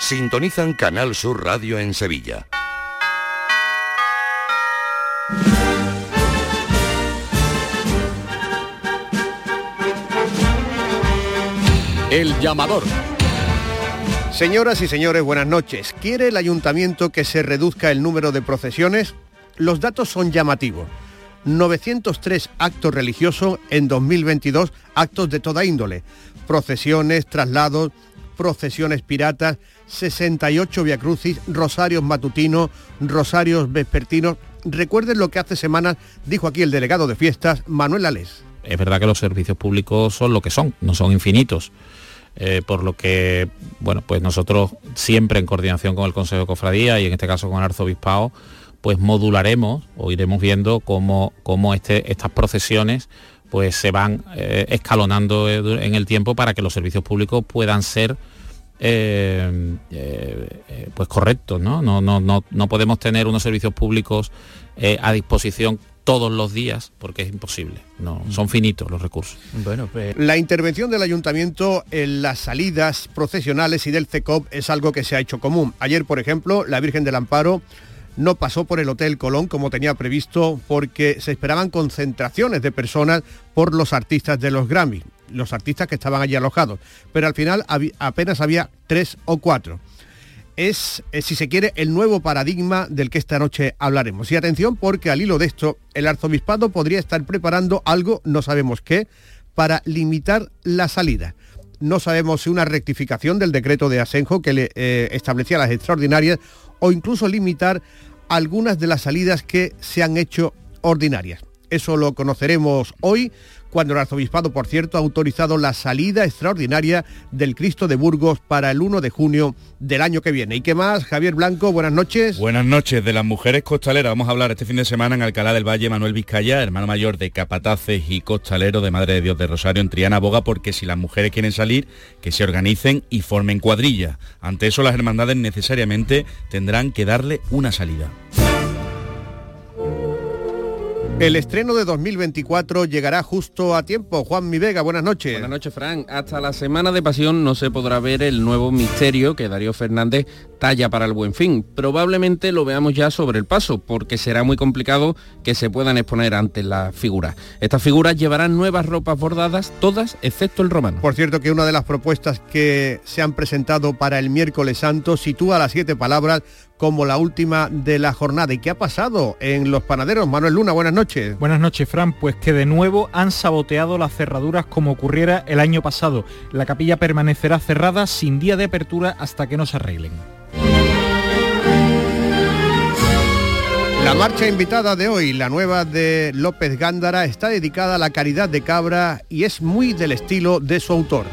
sintonizan Canal Sur Radio en Sevilla. El llamador. Señoras y señores, buenas noches. ¿Quiere el ayuntamiento que se reduzca el número de procesiones? Los datos son llamativos. 903 actos religiosos en 2022, actos de toda índole. Procesiones, traslados, procesiones piratas, 68 viacrucis, rosarios matutinos, rosarios vespertinos. Recuerden lo que hace semanas dijo aquí el delegado de fiestas, Manuel Alés. Es verdad que los servicios públicos son lo que son, no son infinitos. Eh, por lo que, bueno, pues nosotros siempre en coordinación con el Consejo de Cofradía y en este caso con el Arzobispado, pues modularemos o iremos viendo cómo, cómo este, estas procesiones pues se van eh, escalonando en el tiempo para que los servicios públicos puedan ser eh, pues correctos, ¿no? No, no, no, no podemos tener unos servicios públicos a disposición todos los días porque es imposible. No, son finitos los recursos. Bueno, pues... La intervención del ayuntamiento en las salidas procesionales y del CECOP es algo que se ha hecho común. Ayer, por ejemplo, la Virgen del Amparo no pasó por el Hotel Colón como tenía previsto porque se esperaban concentraciones de personas por los artistas de los Grammy, los artistas que estaban allí alojados. Pero al final apenas había tres o cuatro es, eh, si se quiere, el nuevo paradigma del que esta noche hablaremos. Y atención porque al hilo de esto, el arzobispado podría estar preparando algo, no sabemos qué, para limitar la salida. No sabemos si una rectificación del decreto de Asenjo que le eh, establecía las extraordinarias o incluso limitar algunas de las salidas que se han hecho ordinarias. Eso lo conoceremos hoy cuando el arzobispado, por cierto, ha autorizado la salida extraordinaria del Cristo de Burgos para el 1 de junio del año que viene. ¿Y qué más? Javier Blanco, buenas noches. Buenas noches. De las mujeres costaleras vamos a hablar este fin de semana en Alcalá del Valle. Manuel Vizcaya, hermano mayor de Capataces y Costalero de Madre de Dios de Rosario en Triana, aboga porque si las mujeres quieren salir, que se organicen y formen cuadrilla. Ante eso las hermandades necesariamente tendrán que darle una salida. El estreno de 2024 llegará justo a tiempo. Juan Mi Vega, buenas noches. Buenas noches, Fran. Hasta la Semana de Pasión no se podrá ver el nuevo misterio que Darío Fernández talla para el buen fin. Probablemente lo veamos ya sobre el paso, porque será muy complicado que se puedan exponer ante las figuras. Estas figuras llevarán nuevas ropas bordadas, todas excepto el romano. Por cierto que una de las propuestas que se han presentado para el miércoles santo sitúa las siete palabras como la última de la jornada. ¿Y qué ha pasado en los panaderos? Manuel Luna, buenas noches. Buenas noches, Fran. Pues que de nuevo han saboteado las cerraduras como ocurriera el año pasado. La capilla permanecerá cerrada sin día de apertura hasta que no se arreglen. La marcha invitada de hoy, la nueva de López Gándara, está dedicada a la caridad de Cabra y es muy del estilo de su autor.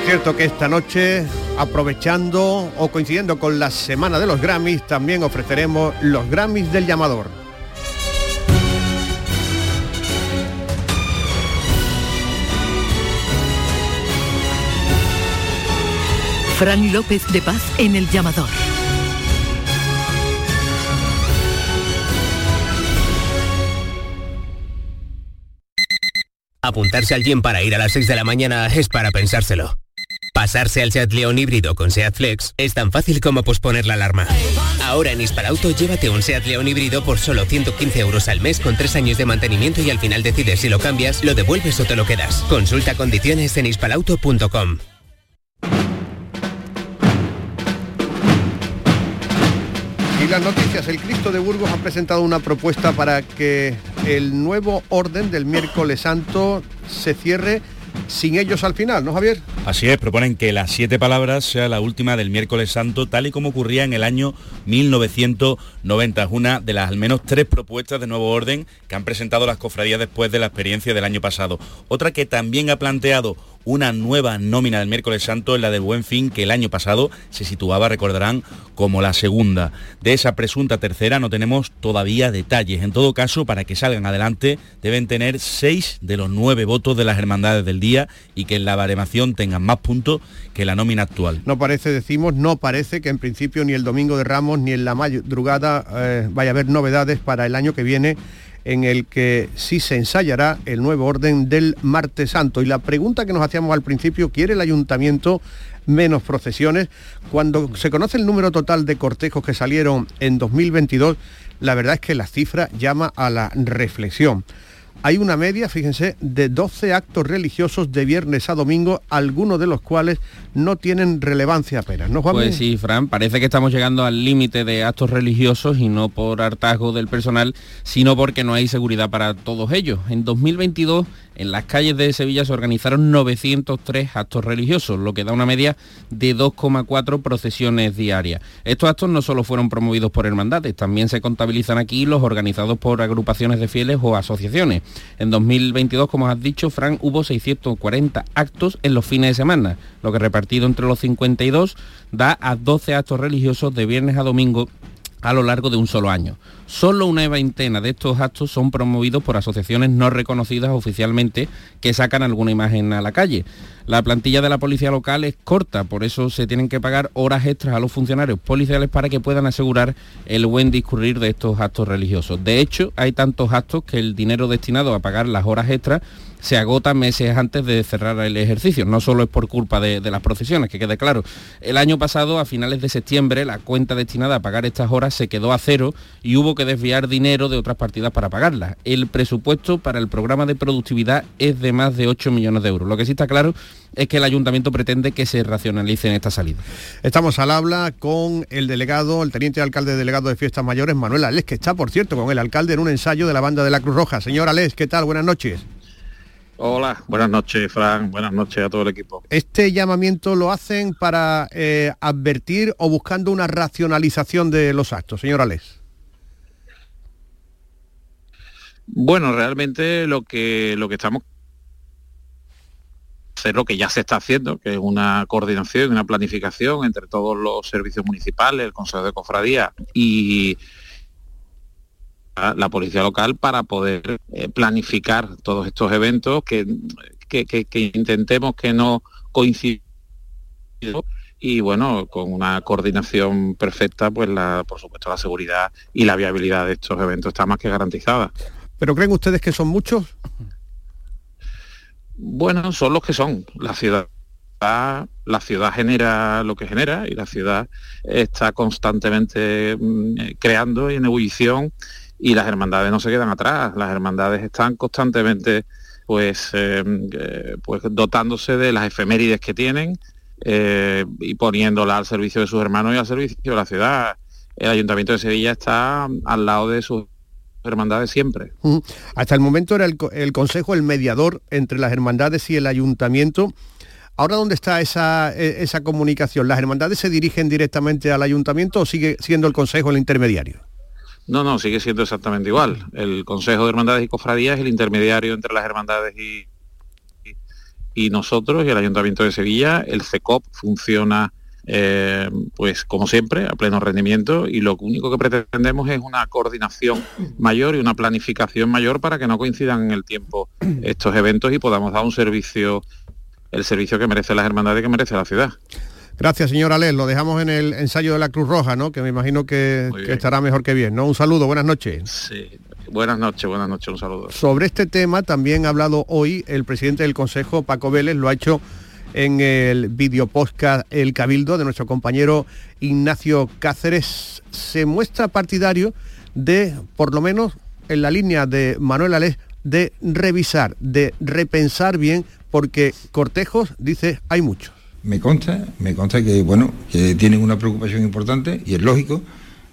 Cierto que esta noche, aprovechando o coincidiendo con la semana de los Grammys, también ofreceremos los Grammys del llamador. Fran López de Paz en el llamador. Apuntarse al gym para ir a las 6 de la mañana es para pensárselo. Pasarse al Seat León híbrido con Seat Flex es tan fácil como posponer la alarma. Ahora en Hispalauto llévate un Seat León híbrido por solo 115 euros al mes con 3 años de mantenimiento y al final decides si lo cambias, lo devuelves o te lo quedas. Consulta condiciones en hispalauto.com. Y las noticias, el Cristo de Burgos ha presentado una propuesta para que el nuevo orden del miércoles santo se cierre sin ellos al final, ¿no, Javier? Así es, proponen que las siete palabras sea la última del miércoles santo, tal y como ocurría en el año 1990. Es una de las al menos tres propuestas de nuevo orden que han presentado las cofradías después de la experiencia del año pasado. Otra que también ha planteado una nueva nómina del miércoles santo en la del Buen Fin, que el año pasado se situaba, recordarán, como la segunda. De esa presunta tercera no tenemos todavía detalles. En todo caso, para que salgan adelante, deben tener seis de los nueve votos de las hermandades del día y que en la baremación tengan más puntos que la nómina actual. No parece, decimos, no parece que en principio ni el domingo de Ramos ni en la madrugada eh, vaya a haber novedades para el año que viene en el que sí se ensayará el nuevo orden del martes santo. Y la pregunta que nos hacíamos al principio, ¿quiere el ayuntamiento menos procesiones? Cuando se conoce el número total de cortejos que salieron en 2022, la verdad es que la cifra llama a la reflexión hay una media, fíjense, de 12 actos religiosos de viernes a domingo, algunos de los cuales no tienen relevancia apenas, ¿no, Juan? Pues sí, Fran, parece que estamos llegando al límite de actos religiosos y no por hartazgo del personal, sino porque no hay seguridad para todos ellos. En 2022 en las calles de Sevilla se organizaron 903 actos religiosos, lo que da una media de 2,4 procesiones diarias. Estos actos no solo fueron promovidos por hermandades, también se contabilizan aquí los organizados por agrupaciones de fieles o asociaciones. En 2022, como has dicho, Fran, hubo 640 actos en los fines de semana, lo que repartido entre los 52 da a 12 actos religiosos de viernes a domingo a lo largo de un solo año. Solo una veintena de estos actos son promovidos por asociaciones no reconocidas oficialmente que sacan alguna imagen a la calle. La plantilla de la policía local es corta, por eso se tienen que pagar horas extras a los funcionarios policiales para que puedan asegurar el buen discurrir de estos actos religiosos. De hecho, hay tantos actos que el dinero destinado a pagar las horas extras se agota meses antes de cerrar el ejercicio. No solo es por culpa de, las procesiones, que quede claro. El año pasado, a finales de septiembre, la cuenta destinada a pagar estas horas se quedó a cero y hubo que desviar dinero de otras partidas para pagarlas. El presupuesto para el programa de productividad es de más de 8 millones de euros. Lo que sí está claro es que el ayuntamiento pretende que se racionalice en esta salida. Estamos al habla con el delegado, el teniente alcalde delegado de Fiestas Mayores, Manuel Alés, que está, por cierto, con el alcalde en un ensayo de la banda de la Cruz Roja. Señor Alés, ¿qué tal? Buenas noches. Hola, buenas noches, Fran. Buenas noches a todo el equipo. ¿Este llamamiento lo hacen para eh, advertir o buscando una racionalización de los actos, señor Alés? Bueno, realmente lo que lo que estamos hacer lo que ya se está haciendo, que es una coordinación y una planificación entre todos los servicios municipales, el Consejo de Cofradía y la policía local para poder eh, planificar todos estos eventos que, que, intentemos que no coincidan y bueno, con una coordinación perfecta, pues la, por supuesto la seguridad y la viabilidad de estos eventos está más que garantizada. ¿Pero creen ustedes que son muchos? Bueno, son los que son. La ciudad, la ciudad genera lo que genera y la ciudad está constantemente mm, eh, creando y en ebullición y las hermandades no se quedan atrás, las hermandades están constantemente pues, eh, eh, pues dotándose de las efemérides que tienen eh, y poniéndolas al servicio de sus hermanos y al servicio de la ciudad. El Ayuntamiento de Sevilla está al lado de sus hermandades siempre. Hasta el momento era el, el, Consejo el mediador entre las hermandades y el Ayuntamiento. Ahora, ¿dónde está esa, e, esa comunicación? ¿Las hermandades se dirigen directamente al Ayuntamiento o sigue siendo el Consejo el intermediario? No, no, sigue siendo exactamente igual. El Consejo de Hermandades y Cofradías es el intermediario entre las hermandades y, nosotros y el Ayuntamiento de Sevilla. El CECOP funciona eh, pues como siempre, a pleno rendimiento y lo único que pretendemos es una coordinación mayor y una planificación mayor para que no coincidan en el tiempo estos eventos y podamos dar un servicio, el servicio que merece las hermandades y que merece la ciudad. Gracias, señor Alés. Lo dejamos en el ensayo de la Cruz Roja, ¿no? Que me imagino que, estará mejor que bien, ¿no? Un saludo, buenas noches. Sí, buenas noches, buenas noches, un saludo. Sobre este tema también ha hablado hoy el presidente del Consejo, Paco Vélez, lo ha hecho en el video podcast El Cabildo de nuestro compañero Ignacio Cáceres. Se muestra partidario de, por lo menos en la línea de Manuel Alés, de revisar, de repensar bien, porque cortejos, dice, hay muchos me consta, me consta que bueno, tienen una preocupación importante y es lógico,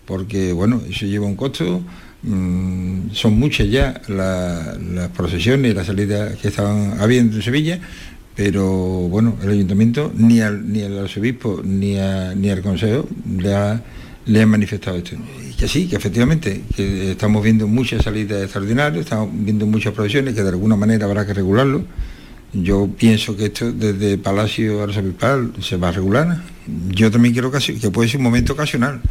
porque bueno, eso lleva un costo, mm, son muchas ya las procesiones y las salidas que estaban habiendo en Sevilla, pero bueno, el ayuntamiento ni al, ni arzobispo ni, ni al consejo le ha, le manifestado esto. Y que sí, que efectivamente, que estamos viendo muchas salidas extraordinarias, estamos viendo muchas procesiones que de alguna manera habrá que regularlo. Yo pienso que esto desde Palacio Arzobispal se va a regular. Yo también quiero que, que puede ser un momento ocasional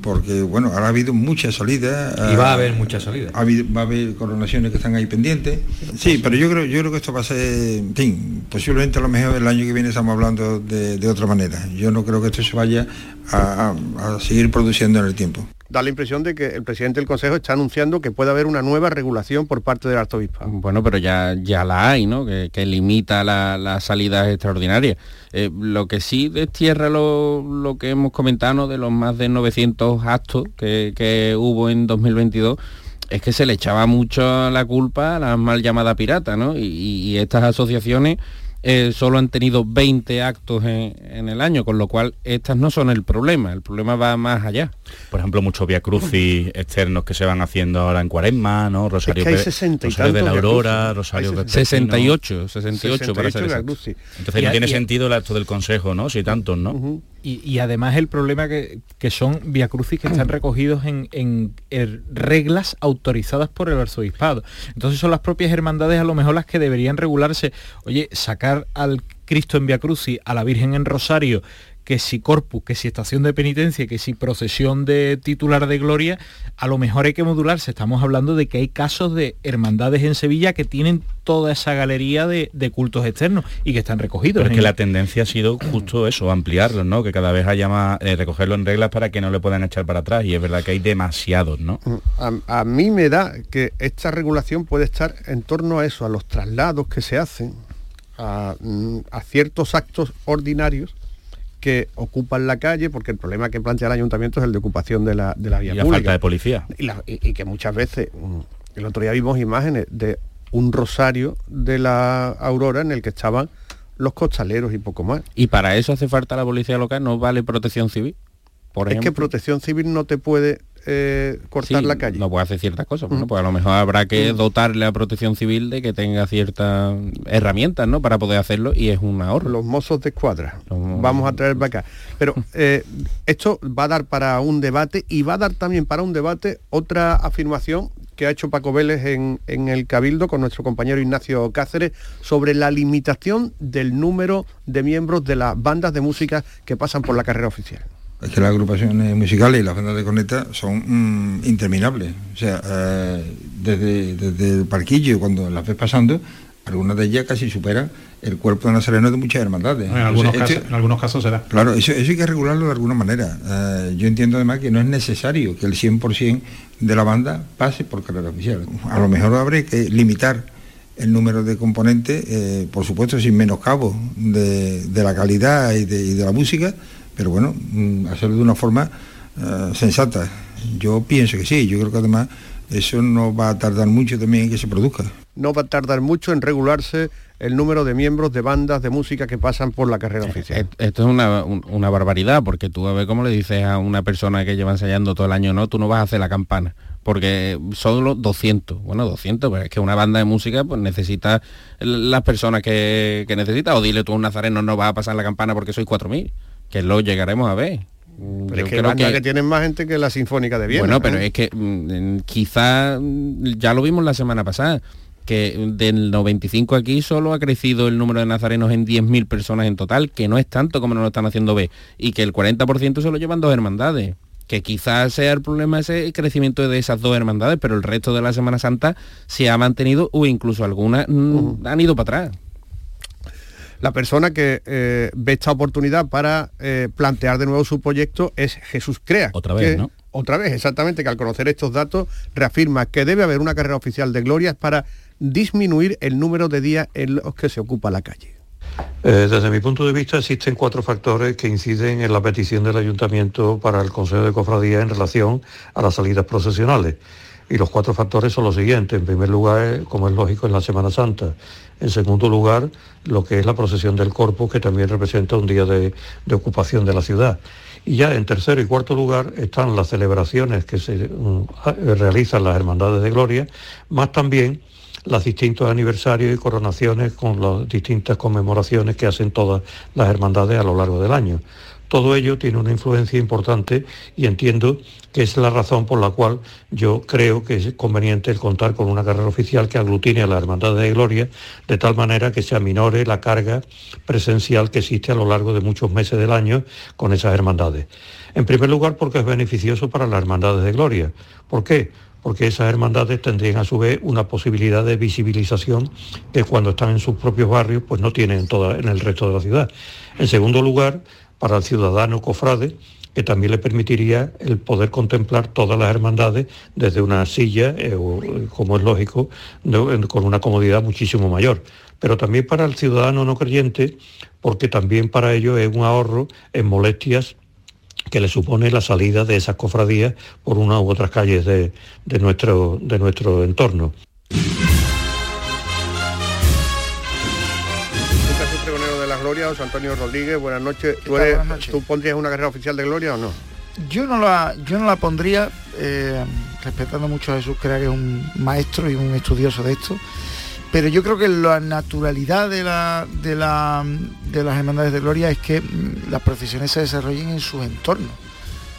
porque bueno, ahora ha habido muchas salidas. Y va a haber muchas salidas. va a haber coronaciones que están ahí pendientes. Sí, pero yo creo, yo creo que esto va a ser, en fin, posiblemente a lo mejor el año que viene estamos hablando de, otra manera. Yo no creo que esto se vaya a seguir produciendo en el tiempo da la impresión de que el presidente del Consejo está anunciando que puede haber una nueva regulación por parte del arzobispo. Bueno, pero ya, ya la hay, ¿no? Que, limita las la salidas extraordinarias. Eh, lo que sí destierra lo, que hemos comentado de los más de 900 actos que, hubo en 2022 es que se le echaba mucho la culpa a la mal llamada pirata, ¿no? y estas asociaciones eh, solo han tenido 20 actos en, el año, con lo cual estas no son el problema, el problema va más allá. Por ejemplo, muchos via crucis externos que se van haciendo ahora en Cuaresma, ¿no? Rosario, de la Aurora, Rosario 68, 68, para ser Entonces no tiene sentido el acto del Consejo, ¿no? Si tantos, ¿no? Y, además el problema que, son via crucis que están recogidos en, reglas autorizadas por el arzobispado. Entonces son las propias hermandades a lo mejor las que deberían regularse. Oye, sacar al Cristo en via crucis, a la Virgen en Rosario, que si corpus, que si estación de penitencia, que si procesión de titular de gloria, a lo mejor hay que modularse. Estamos hablando de que hay casos de hermandades en Sevilla que tienen toda esa galería de, cultos externos y que están recogidos. Pero es que la tendencia ha sido justo eso, ampliarlos, ¿no? Que cada vez haya más, eh, recogerlo en reglas para que no le puedan echar para atrás. Y es verdad que hay demasiados, ¿no? A, mí me da que esta regulación puede estar en torno a eso, a los traslados que se hacen, a mm, ciertos actos ordinarios que ocupan la calle, porque el problema que plantea el ayuntamiento es el de ocupación de la, de la vía y la falta de policía. Y, que muchas veces, mm, el otro día vimos imágenes de un rosario de la Aurora en el que estaban los costaleros y poco más. ¿Y para eso hace falta la policía local? ¿No vale protección civil? Por es que protección civil no te puede eh, cortar la calle. No puede hacer ciertas cosas, bueno, pues a lo mejor habrá que dotarle a protección civil de que tenga ciertas herramientas, ¿no? Para poder hacerlo y es un ahorro. Los mozos de escuadra. Vamos a traer para acá. Pero eh, esto va a dar para un debate y va a dar también para un debate otra afirmación que ha hecho Paco Vélez en, en, el Cabildo con nuestro compañero Ignacio Cáceres sobre la limitación del número de miembros de las bandas de música que pasan por la carrera oficial es que las agrupaciones musicales y las bandas de corneta son mm, interminables. O sea, eh, desde, desde, el parquillo, cuando las ves pasando, algunas de ellas casi superan el cuerpo de nazareno de muchas hermandades. En algunos, casos, en algunos casos será. Claro, eso, hay que regularlo de alguna manera. Eh, yo entiendo además que no es necesario que el 100% de la banda pase por carrera oficial. A lo mejor habrá que limitar el número de componentes, eh, por supuesto sin menoscabo de, de la calidad y de, y de la música, pero bueno, mm, hacerlo de una forma eh, sensata. Yo pienso que sí, yo creo que además eso no va a tardar mucho también en que se produzca. No va a tardar mucho en regularse el número de miembros de bandas de música que pasan por la carrera eh, oficial. Eh, esto es una, barbaridad, porque tú a ver cómo le dices a una persona que lleva ensayando todo el año, no, tú no vas a hacer la campana, porque son los 200, bueno, 200, pero es que una banda de música pues necesita las personas que, que necesita, o dile tú a un nazareno no va a pasar la campana porque sois 4.000 que lo llegaremos a ver. Pero es que, creo que, tienen más gente que la Sinfónica de Viena. Bueno, pero ¿eh? es que mm, quizá mm, ya lo vimos la semana pasada, que del 95 aquí solo ha crecido el número de nazarenos en 10.000 personas en total, que no es tanto como nos lo están haciendo ver, y que el 40% se lo llevan dos hermandades que quizás sea el problema ese crecimiento de esas dos hermandades, pero el resto de la Semana Santa se ha mantenido o incluso algunas mm, han ido para atrás la persona que eh, ve esta oportunidad para eh, plantear de nuevo su proyecto es Jesús Crea. Otra vez, ¿no? Otra vez, exactamente, que al conocer estos datos reafirma que debe haber una carrera oficial de glorias para disminuir el número de días en los que se ocupa la calle. Eh, desde mi punto de vista existen cuatro factores que inciden en la petición del ayuntamiento para el Consejo de Cofradía en relación a las salidas procesionales. Y los cuatro factores son los siguientes. En primer lugar, como es lógico, en la Semana Santa. En segundo lugar, lo que es la procesión del Corpus, que también representa un día de, ocupación de la ciudad. Y ya en tercero y cuarto lugar están las celebraciones que se mm, realizan las Hermandades de Gloria, más también los distintos aniversarios y coronaciones con las distintas conmemoraciones que hacen todas las hermandades a lo largo del año. Todo ello tiene una influencia importante y entiendo que es la razón por la cual yo creo que es conveniente el contar con una carrera oficial que aglutine a la Hermandad de Gloria, de tal manera que se aminore la carga presencial que existe a lo largo de muchos meses del año con esas hermandades. En primer lugar, porque es beneficioso para las hermandades de Gloria. ¿Por qué? porque esas hermandades tendrían a su vez una posibilidad de visibilización que cuando están en sus propios barrios pues no tienen en el resto de la ciudad. En segundo lugar, para el ciudadano cofrade, que también le permitiría el poder contemplar todas las hermandades desde una silla, eh, como es lógico, con una comodidad muchísimo mayor. Pero también para el ciudadano no creyente, porque también para ello es un ahorro en molestias que le supone la salida de esas cofradías por una u otras calles de, nuestro, de nuestro entorno. Gloria, José Antonio Rodríguez, buenas noches. ¿Tú, pondrías una carrera oficial de Gloria o no? Yo no la, yo no la pondría, eh, respetando mucho a Jesús, que es un maestro y un estudioso de esto, pero yo creo que la naturalidad de, la, de, la, de las hermandades de gloria es que mm, las procesiones se desarrollen en su entorno.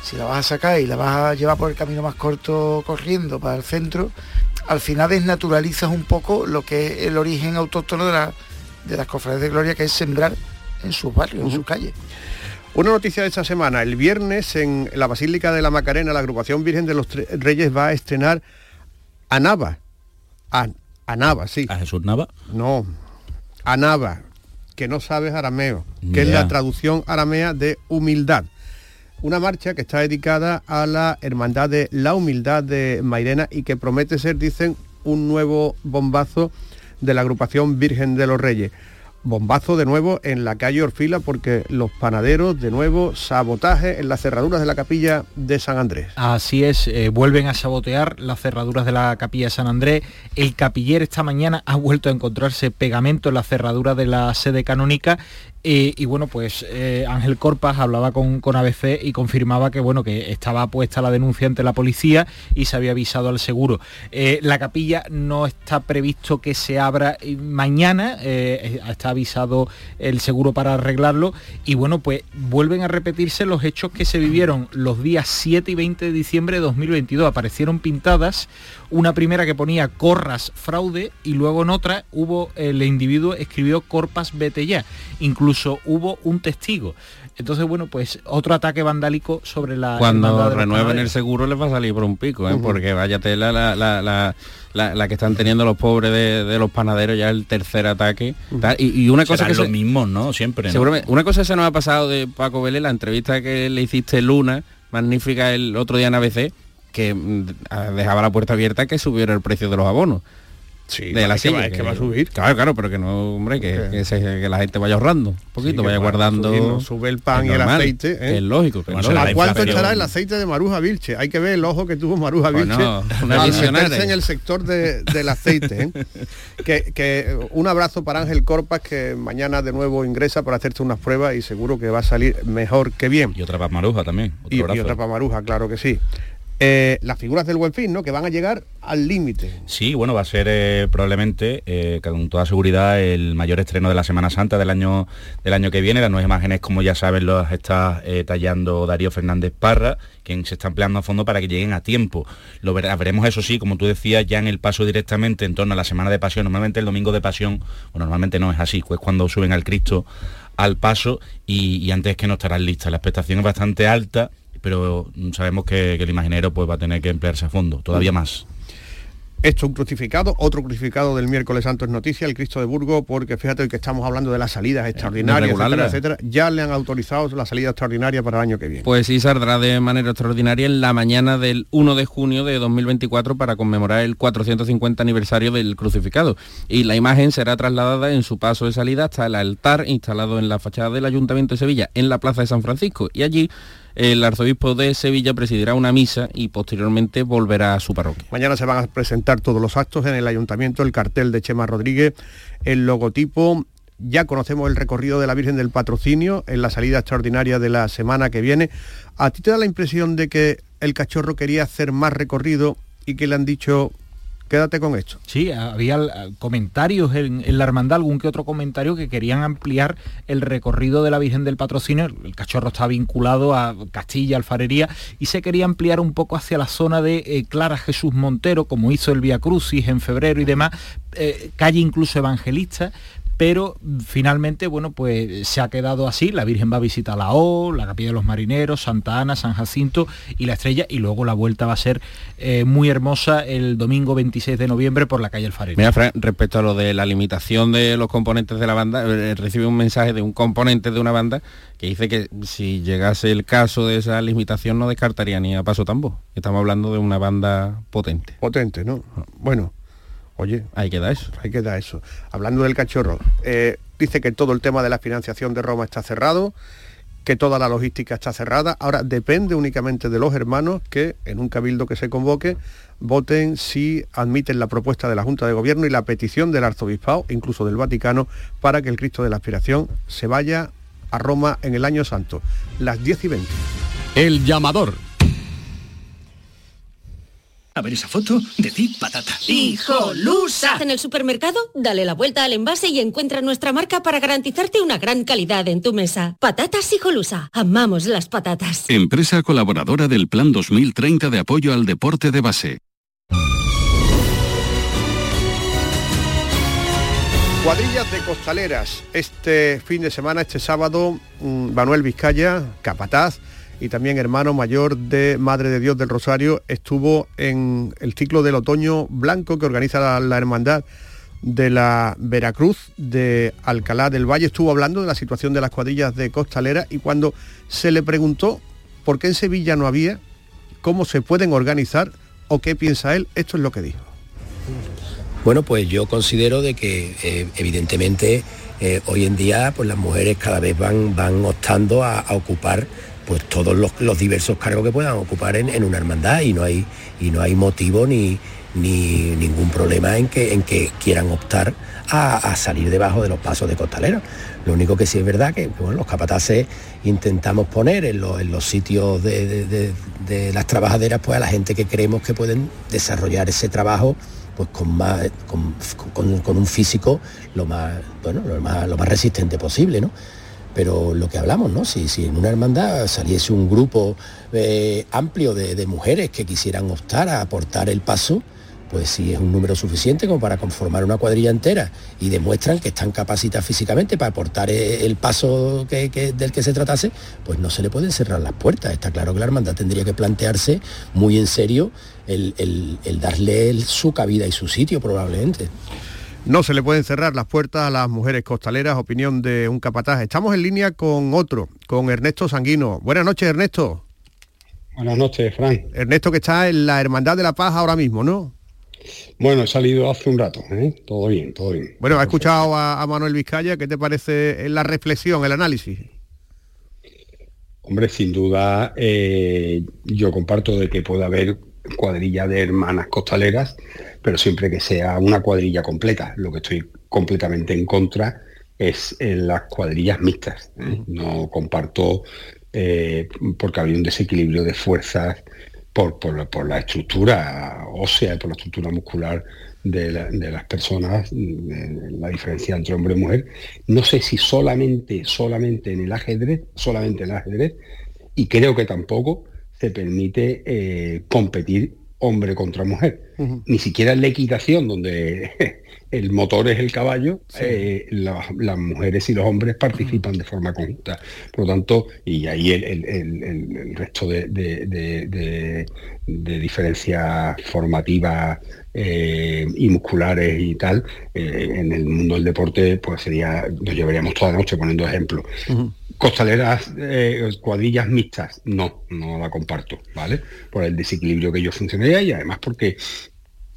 Si la vas a sacar y la vas a llevar por el camino más corto corriendo para el centro, al final desnaturalizas un poco lo que es el origen autóctono de, la, de las cofradías de gloria, que es sembrar en sus barrios, en sus calles. Una noticia de esta semana, el viernes en la Basílica de la Macarena, la agrupación Virgen de los Reyes va a estrenar a Nava, a a Nava, sí. ¿A Jesús Nava? No, a Nava, que no sabes arameo, que es la traducción aramea de humildad. Una marcha que está dedicada a la hermandad de la humildad de Mairena y que promete ser, dicen, un nuevo bombazo de la agrupación Virgen de los Reyes bombazo de nuevo en la calle Orfila porque los panaderos de nuevo sabotaje en las cerraduras de la capilla de San Andrés. Así es, eh, vuelven a sabotear las cerraduras de la capilla de San Andrés. El capiller esta mañana ha vuelto a encontrarse pegamento en la cerradura de la sede canónica y, bueno, pues eh, Ángel Corpas hablaba con, con, ABC y confirmaba que bueno, que estaba puesta la denuncia ante la policía y se había avisado al seguro. Eh, la capilla no está previsto que se abra mañana, eh, está avisado el seguro para arreglarlo y bueno, pues vuelven a repetirse los hechos que se vivieron los días 7 y 20 de diciembre de 2022. Aparecieron pintadas una primera que ponía Corras fraude y luego en otra hubo el individuo escribió Corpas vete ya. Incluso hubo un testigo. Entonces, bueno, pues otro ataque vandálico sobre la... Cuando renueven el seguro les va a salir por un pico, ¿eh? porque vaya tela la, la, la, que están teniendo los pobres de, los panaderos, ya el tercer ataque. y, una cosa que... lo mismo, ¿no? Siempre. Una cosa se nos ha pasado de Paco Vélez, la entrevista que le hiciste Luna, magnífica el otro día en ABC, que mm, dejaba la puerta abierta que subiera el precio de los abonos. Sí, de la que, va, que, va a subir. Claro, claro, pero que no, hombre, que, que, la gente vaya ahorrando un poquito, vaya guardando. sube el pan y el aceite. ¿eh? Es lógico. Que ¿A cuánto estará el aceite de Maruja Vilche? Hay que ver el ojo que tuvo Maruja pues Vilche al en el sector del aceite. ¿eh? que, que, un abrazo para Ángel Corpas, que mañana de nuevo ingresa para hacerse unas pruebas y seguro que va a salir mejor que bien. Y otra para Maruja también. y, y, otra para Maruja, claro que sí. Eh, las figuras del buen fin, ¿no? Que van a llegar al límite. Sí, bueno, va a ser eh, probablemente, eh, con toda seguridad, el mayor estreno de la Semana Santa del año, del año que viene. Las nuevas imágenes, como ya saben, las está tallando Darío Fernández Parra, quien se está empleando a fondo para que lleguen a tiempo. Lo veremos, eso sí, como tú decías, ya en el paso directamente en torno a la Semana de Pasión. Normalmente el domingo de Pasión, o normalmente no es así, pues cuando suben al Cristo al paso y, y antes que no estarán listas. La expectación es bastante alta pero sabemos que, el imaginero pues, va a tener que emplearse a fondo, todavía más. Esto un crucificado, otro crucificado del miércoles santo es noticia, el Cristo de Burgos, porque fíjate que estamos hablando de las salidas extraordinarias, etcétera, ya le han autorizado la salida extraordinaria para el año que viene. Pues sí, saldrá de manera extraordinaria en la mañana del 1 de junio de 2024 para conmemorar el 450 aniversario del crucificado. Y la imagen será trasladada en su paso de salida hasta el altar instalado en la fachada del Ayuntamiento de Sevilla, en la Plaza de San Francisco. Y allí el arzobispo de Sevilla presidirá una misa y posteriormente volverá a su parroquia. Mañana se van a presentar todos los actos en el ayuntamiento, el cartel de Chema Rodríguez, el logotipo. Ya conocemos el recorrido de la Virgen del Patrocinio en la salida extraordinaria de la semana que viene. ¿A ti te da la impresión de que el cachorro quería hacer más recorrido y que le han dicho quédate con esto. Sí, había comentarios en, la hermandad, algún que otro comentario que querían ampliar el recorrido de la Virgen del Patrocinio. El cachorro está vinculado a Castilla, Alfarería, y se quería ampliar un poco hacia la zona de eh, Clara Jesús Montero, como hizo el Via Crucis en febrero y demás, eh, calle incluso evangelista, pero finalmente, bueno, pues se ha quedado así, la Virgen va a visitar la O, la Capilla de los Marineros, Santa Ana, San Jacinto y la Estrella, y luego la vuelta va a ser eh, muy hermosa el domingo 26 de noviembre por la calle Alfarero. Mira, respecto a lo de la limitación de los componentes de la banda, eh, recibe un mensaje de un componente de una banda que dice que si llegase el caso de esa limitación no descartaría ni a paso tambo. Estamos hablando de una banda potente. Potente, ¿no? Bueno, Oye, ahí queda eso. Ahí queda eso. Hablando del cachorro, eh, dice que todo el tema de la financiación de Roma está cerrado, que toda la logística está cerrada. Ahora depende únicamente de los hermanos que en un cabildo que se convoque voten si admiten la propuesta de la Junta de Gobierno y la petición del Arzobispado, incluso del Vaticano, para que el Cristo de la Aspiración se vaya a Roma en el año santo, las 10 y 20. El llamador a ver esa foto, decid patata. ¡Hijolusa! En el supermercado, dale la vuelta al envase y encuentra nuestra marca para garantizarte una gran calidad en tu mesa. Patatas Hijolusa. Amamos las patatas. Empresa colaboradora del Plan 2030 de apoyo al deporte de base. Cuadrillas de costaleras. Este fin de semana, este sábado, mm, Manuel Vizcaya, capataz, y también hermano mayor de Madre de Dios del Rosario, estuvo en el ciclo del otoño blanco que organiza la, Hermandad de la Veracruz de Alcalá del Valle. Estuvo hablando de la situación de las cuadrillas de costalera y cuando se le preguntó por qué en Sevilla no había, cómo se pueden organizar o qué piensa él, esto es lo que dijo. Bueno, pues yo considero de que eh, evidentemente eh, hoy en día pues las mujeres cada vez van, van optando a ocupar pues todos los, diversos cargos que puedan ocupar en, una hermandad y no hay, y no hay motivo ni, ni ningún problema en que, en que quieran optar a, salir debajo de los pasos de costalera. Lo único que sí es verdad que los capataces intentamos poner en, los sitios de, las trabajaderas pues a la gente que creemos que pueden desarrollar ese trabajo pues con más con, un físico lo más bueno lo más, lo más resistente posible, ¿no? Pero lo que hablamos, ¿no? Si, si en una hermandad saliese un grupo eh, amplio de, mujeres que quisieran optar a aportar el paso, pues si es un número suficiente como para conformar una cuadrilla entera y demuestran que están capacitadas físicamente para aportar eh, el paso del que se tratase, pues no se le pueden cerrar las puertas. Está claro que la hermandad tendría que plantearse muy en serio el darle su cabida y su sitio probablemente. No se le pueden cerrar las puertas a las mujeres costaleras, opinión de un capataz. Estamos en línea con otro, con Ernesto Sanguino. Buenas noches, Ernesto. Buenas noches, Fran. Ernesto que está en la Hermandad de la Paz ahora mismo, ¿no? Bueno, he salido hace un rato, ¿eh? todo bien, todo bien. Bueno, ha escuchado a, Manuel Vizcaya, ¿qué te parece la reflexión, el análisis? Hombre, sin duda, eh, yo comparto de que puede haber cuadrilla de hermanas costaleras, pero siempre que sea una cuadrilla completa. Lo que estoy completamente en contra es en las cuadrillas mixtas. ¿eh? No comparto eh, porque había un desequilibrio de fuerzas por, la estructura ósea y por la estructura muscular de, las personas, la diferencia entre hombre y mujer. No sé si solamente, solamente en el ajedrez, solamente en el ajedrez, y creo que tampoco se permite eh, competir hombre contra mujer. Ni siquiera en la equitación, donde el motor es el caballo, eh, las mujeres y los hombres participan de forma conjunta. Por lo tanto, y ahí el, resto de, de, diferencias formativas eh, y musculares y tal, en el mundo del deporte, pues sería, nos llevaríamos toda la noche poniendo ejemplos. Costaleras, eh, cuadrillas mixtas, no, no la comparto, ¿vale? Por el desequilibrio que yo funcionaría y además porque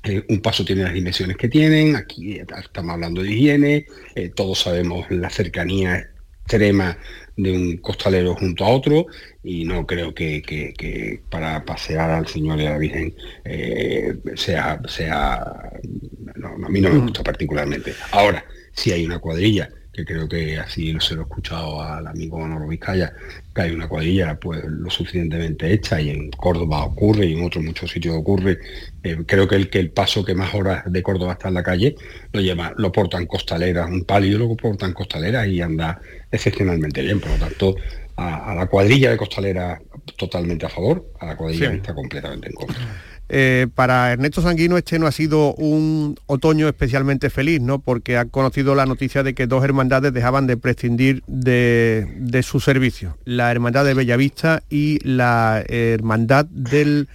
eh, un paso tiene las dimensiones que tienen, aquí estamos hablando de higiene, eh, todos sabemos la cercanía extrema de un costalero junto a otro y no creo que, para pasear al Señor y a la Virgen eh, sea, sea a mí no me gusta particularmente. Ahora, si hay una cuadrilla que creo que así se lo he escuchado al amigo Manolo Vizcaya, que hay una cuadrilla pues lo suficientemente hecha y en Córdoba ocurre y en otros muchos sitios ocurre. Eh, creo que el que el paso que más horas de Córdoba está en la calle lo lleva, lo portan costaleras, un palio lo portan costaleras y anda excepcionalmente bien. Por lo tanto, a, la cuadrilla de costalera totalmente a favor, a la cuadrilla está completamente en contra. Eh, para Ernesto Sanguino este no ha sido un otoño especialmente feliz, ¿no? Porque ha conocido la noticia de que dos hermandades dejaban de prescindir de, su servicio. La Hermandad de Bellavista y la Hermandad del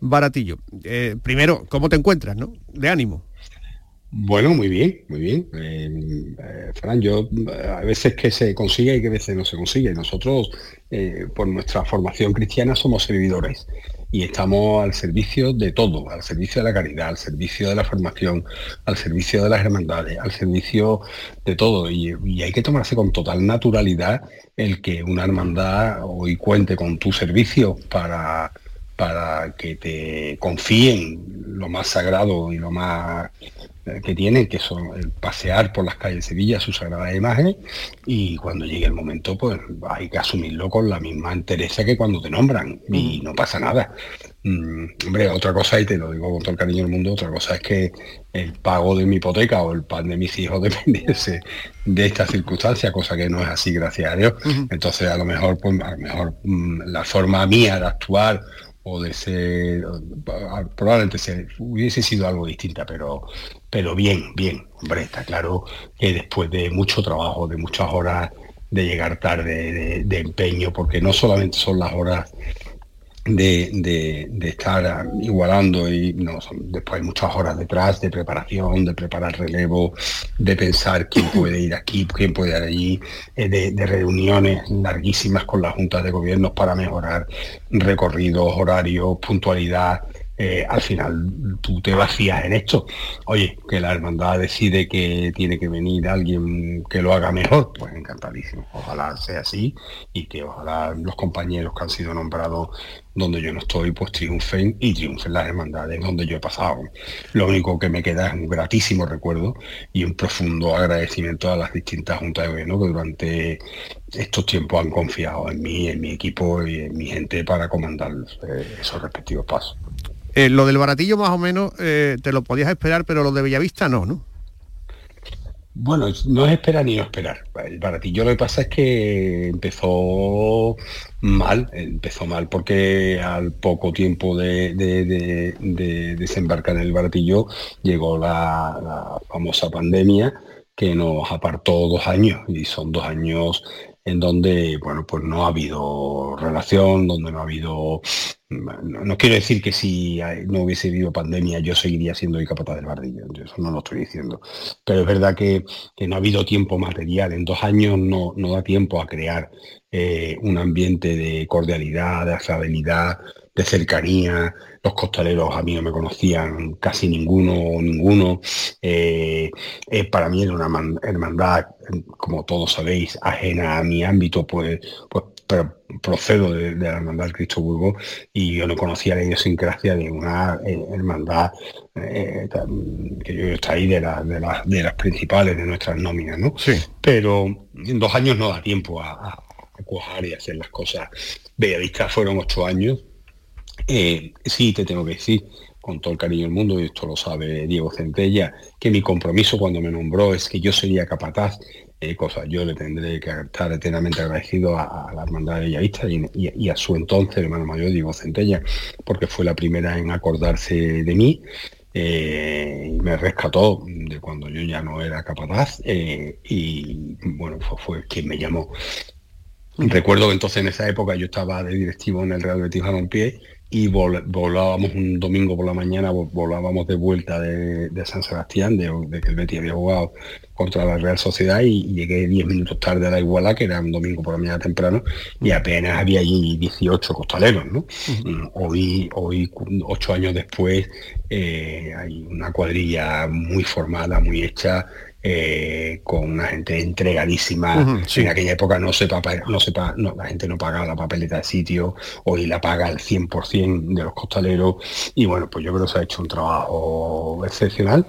Baratillo. Eh, primero, ¿cómo te encuentras, no? De ánimo. Bueno, muy bien, muy bien. Eh, Fran, yo a veces que se consigue y que a veces no se consigue. Nosotros, por nuestra formación cristiana, somos servidores y estamos al servicio de todo, al servicio de la caridad, al servicio de la formación, al servicio de las hermandades, al servicio de todo. Y, hay que tomarse con total naturalidad el que una hermandad hoy cuente con tu servicio para, para que te confíen lo más sagrado y lo más que tienen, que son el pasear por las calles de Sevilla, su sagrada imagen, y cuando llegue el momento, pues hay que asumirlo con la misma entereza que cuando te nombran, y no pasa nada. Mm, hombre, otra cosa, y te lo digo con todo el cariño del mundo, otra cosa es que el pago de mi hipoteca o el pan de mis hijos dependiese de esta circunstancia, cosa que no es así, gracias a Dios. Entonces, a lo mejor, pues, a lo mejor mm, la forma mía de actuar o de ser probablemente se, hubiese sido algo distinta pero pero bien bien hombre está claro que después de mucho trabajo de muchas horas de llegar tarde de empeño porque no solamente son las horas de, estar igualando y no, después hay muchas horas detrás de preparación, de preparar relevo, de pensar quién puede ir aquí, quién puede ir allí, eh, de, reuniones larguísimas con las juntas de gobierno para mejorar recorridos, horarios, puntualidad, eh, al final tú te vacías en esto. Oye, que la hermandad decide que tiene que venir alguien que lo haga mejor, pues encantadísimo. Ojalá sea así y que ojalá los compañeros que han sido nombrados donde yo no estoy, pues triunfen y triunfen las hermandades donde yo he pasado. Lo único que me queda es un gratísimo recuerdo y un profundo agradecimiento a las distintas juntas de gobierno que durante estos tiempos han confiado en mí, en mi equipo y en mi gente para comandar eh, esos respectivos pasos. Eh, lo del baratillo más o menos eh, te lo podías esperar, pero lo de Bellavista no, ¿no? Bueno, no es esperar ni no esperar. El baratillo lo que pasa es que empezó mal, empezó mal porque al poco tiempo de, desembarcar en el baratillo llegó la, famosa pandemia que nos apartó dos años y son dos años en donde, bueno, pues no ha habido relación, donde no ha habido... No, quiero decir que si no hubiese habido pandemia yo seguiría siendo el capataz del bardillo, eso no lo estoy diciendo. Pero es verdad que, no ha habido tiempo material, en dos años no, no da tiempo a crear eh, un ambiente de cordialidad, de afabilidad, de cercanía, los costaleros a mí no me conocían casi ninguno o ninguno. Eh, eh, para mí era una hermandad, como todos sabéis, ajena a mi ámbito, pues, pues pero procedo de, la hermandad del Cristo Burgo y yo no conocía la idiosincrasia de una eh, hermandad que yo está ahí de, de, las principales de nuestras nóminas, ¿no? Sí. Pero en dos años no da tiempo a, cuajar y hacer las cosas. Bellavista fueron ocho años, eh, sí, te tengo que decir, con todo el cariño del mundo, y esto lo sabe Diego Centella, que mi compromiso cuando me nombró es que yo sería capataz, eh, cosa, yo le tendré que estar eternamente agradecido a, la hermandad de Bellavista y, a su entonces hermano mayor, Diego Centella, porque fue la primera en acordarse de mí. Eh, me rescató de cuando yo ya no era capataz y bueno, fue, fue quien me llamó. Recuerdo que entonces en esa época yo estaba de directivo en el Real Betis Balompié y volábamos un domingo por la mañana, volábamos de vuelta de, San Sebastián, de, que el Betis había jugado contra la Real Sociedad y, llegué 10 minutos tarde a la Iguala, que era un domingo por la mañana temprano, y apenas había allí 18 costaleros, ¿no? Mm, hoy, hoy, ocho años después, eh, hay una cuadrilla muy formada, muy hecha, eh, con una gente entregadísima. Sí. En aquella época no se, no se pa- no, la gente no pagaba la papeleta de sitio, hoy la paga el 100% de los costaleros y bueno, pues yo creo que se ha hecho un trabajo excepcional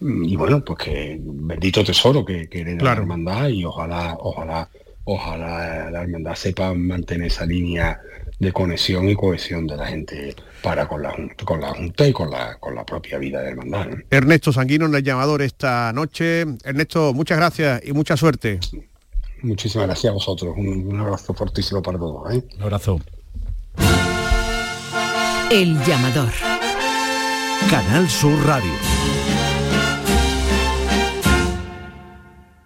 y bueno, pues que bendito tesoro que, que hereda Claro. la hermandad y ojalá, ojalá, ojalá la hermandad sepa mantener esa línea de conexión y cohesión de la gente para con la, con la Junta y con la, con la propia vida de la hermandad. ¿no? Ernesto Sanguino en el llamador esta noche. Ernesto, muchas gracias y mucha suerte. Muchísimas gracias a vosotros. Un, un abrazo fortísimo para todos. ¿eh? Un abrazo. El llamador. Canal Sur Radio.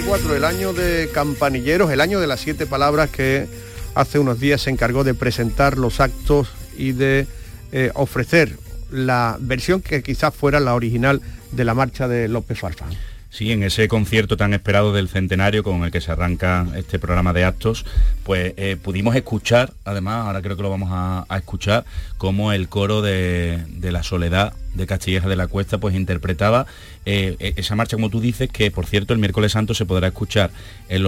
El año 24, el año de campanilleros, el año de las siete palabras que hace unos días se encargó de presentar los actos y de eh, ofrecer la versión que quizás fuera la original de la marcha de López Farfán. Sí, en ese concierto tan esperado del centenario con el que se arranca este programa de actos, pues eh, pudimos escuchar, además, ahora creo que lo vamos a, escuchar, cómo el coro de la soledad de Castilleja de la Cuesta pues interpretaba eh, e- esa marcha, como tú dices, que por cierto el miércoles santo se podrá escuchar eh,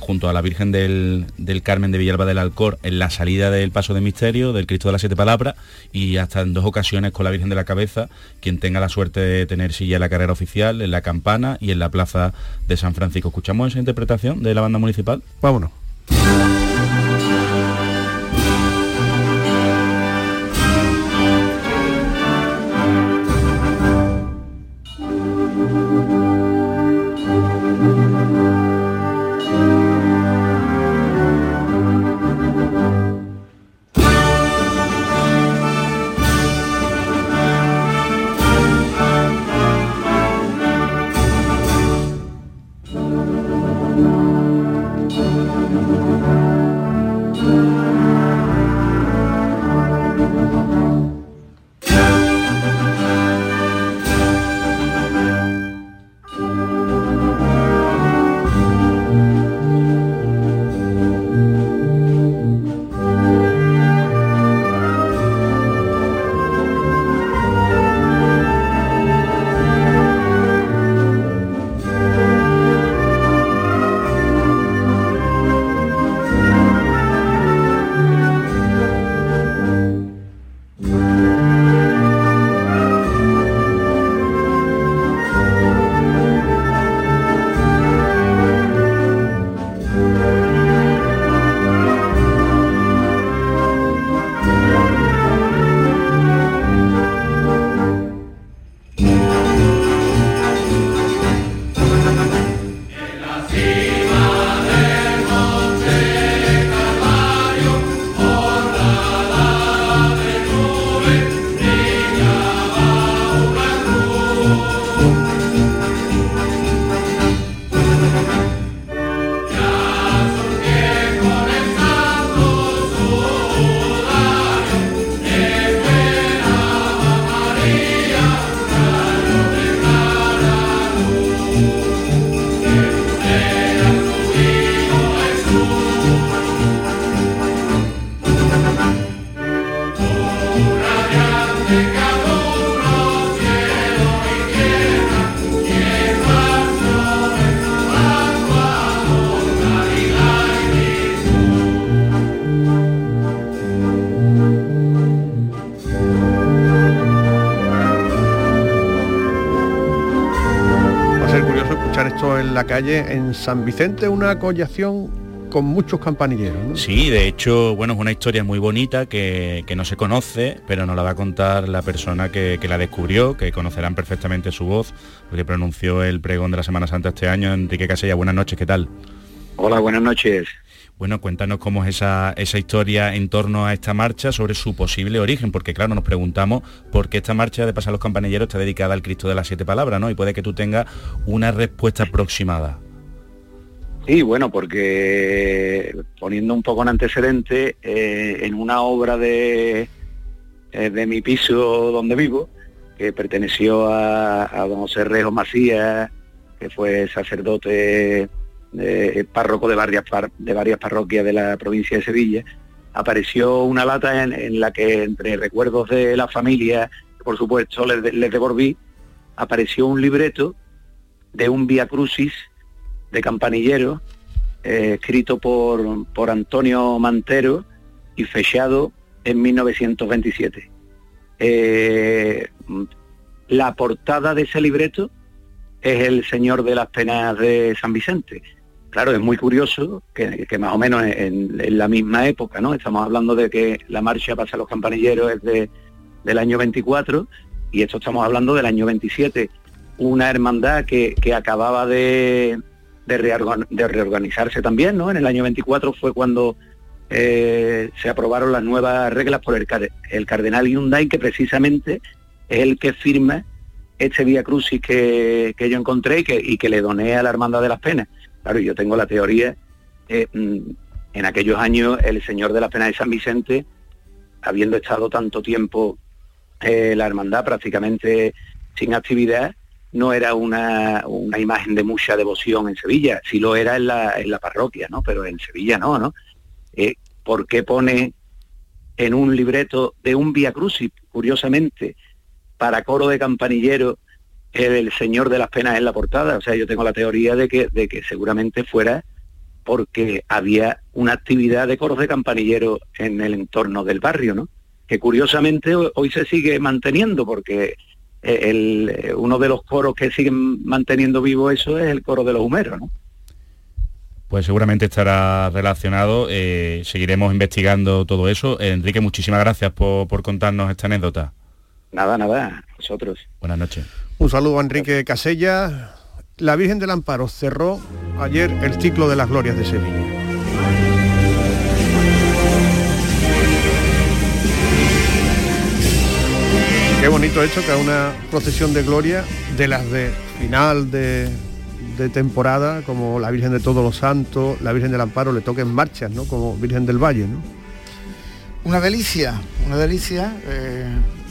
junto a la Virgen del, del Carmen de Villalba del Alcor en la salida del Paso de Misterio, del Cristo de las Siete Palabras, y hasta en dos ocasiones con la Virgen de la Cabeza, quien tenga la suerte de tener silla en la carrera oficial, en la campana y en la plaza de San Francisco. ¿Escuchamos esa interpretación de la banda municipal? Vámonos. La calle en San Vicente, una collación con muchos campanilleros. ¿no? Sí, de hecho, bueno, es una historia muy bonita que, que no se conoce, pero nos la va a contar la persona que, que la descubrió, que conocerán perfectamente su voz, porque pronunció el pregón de la Semana Santa este año. Enrique Casella, buenas noches, ¿qué tal? Hola, buenas noches. Bueno, cuéntanos cómo es esa, esa historia en torno a esta marcha, sobre su posible origen, porque claro, nos preguntamos por qué esta marcha de Pasar los Campanilleros está dedicada al Cristo de las Siete Palabras, ¿no? Y puede que tú tengas una respuesta aproximada. Sí, bueno, porque poniendo un poco en antecedente, eh, en una obra de, eh, de mi piso donde vivo, que perteneció a, a don José Rejo Macías, que fue sacerdote eh, párroco de varias, de varias parroquias de la provincia de Sevilla, apareció una lata en, la que entre recuerdos de la familia, por supuesto les, les devolví, apareció un libreto de un Via Crucis de campanillero, eh, escrito por, por Antonio Mantero y fechado en 1927. Eh, la portada de ese libreto es el Señor de las Penas de San Vicente. Claro, es muy curioso que, más o menos en, la misma época, ¿no? Estamos hablando de que la marcha pasa a los campanilleros es de, del año 24 y esto estamos hablando del año 27. Una hermandad que, acababa de, de, reorganizarse también, ¿no? En el año 24 fue cuando eh, se aprobaron las nuevas reglas por el, el cardenal Hyundai, que precisamente es el que firma este Vía Crucis que, yo encontré que, y que le doné a la Hermandad de las Penas. Claro, yo tengo la teoría, mm, en aquellos años el Señor de las Penas de San Vicente, habiendo estado tanto tiempo eh, la hermandad prácticamente sin actividad, no era una, imagen de mucha devoción en Sevilla, sí lo era en la, en la parroquia, ¿no? Pero en Sevilla no, ¿no? Eh, ¿Por qué pone en un libreto de un Via Crucis, curiosamente, para coro de campanillero el, Señor de las Penas en la portada. O sea, yo tengo la teoría de que, de que seguramente fuera porque había una actividad de coros de campanillero en el entorno del barrio, ¿no? Que curiosamente hoy se sigue manteniendo porque eh, el, eh, uno de los coros que siguen manteniendo vivo eso es el coro de los humeros, ¿no? Pues seguramente estará relacionado, eh, seguiremos investigando todo eso. Enrique, muchísimas gracias por, por contarnos esta anécdota. Nada, nada, vosotros. Buenas noches. Un saludo a Enrique Casella. La Virgen del Amparo cerró ayer el ciclo de las glorias de Sevilla. Qué bonito hecho que a una procesión de gloria de las de final de, temporada, como la Virgen de Todos los Santos, la Virgen del Amparo, le toquen marchas, ¿no? Como Virgen del Valle, ¿no? Una delicia, una delicia. Eh,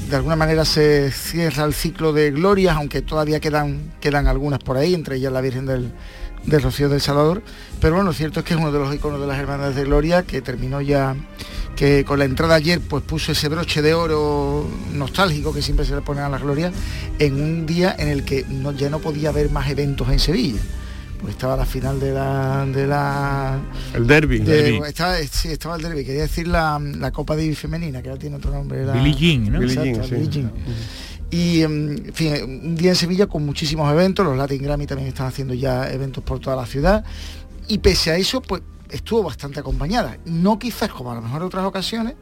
de alguna manera se cierra el ciclo de glorias, aunque todavía quedan, quedan algunas por ahí, entre ellas la Virgen del, Rocío del Salvador. Pero bueno, lo cierto es que es uno de los iconos de las Hermanas de Gloria, que terminó ya, que con la entrada ayer pues puso ese broche de oro nostálgico que siempre se le pone a las glorias, en un día en el que ya no podía haber más eventos en Sevilla pues estaba la final de la de la el derby, Estaba, sí estaba el derby. Quería decir la, Copa Davis femenina que ahora tiene otro nombre la, Billie Jean ¿no? y en fin un día en Sevilla con muchísimos eventos los Latin Grammy también están haciendo ya eventos por toda la ciudad y pese a eso pues estuvo bastante acompañada. No quizás como a lo mejor en otras ocasiones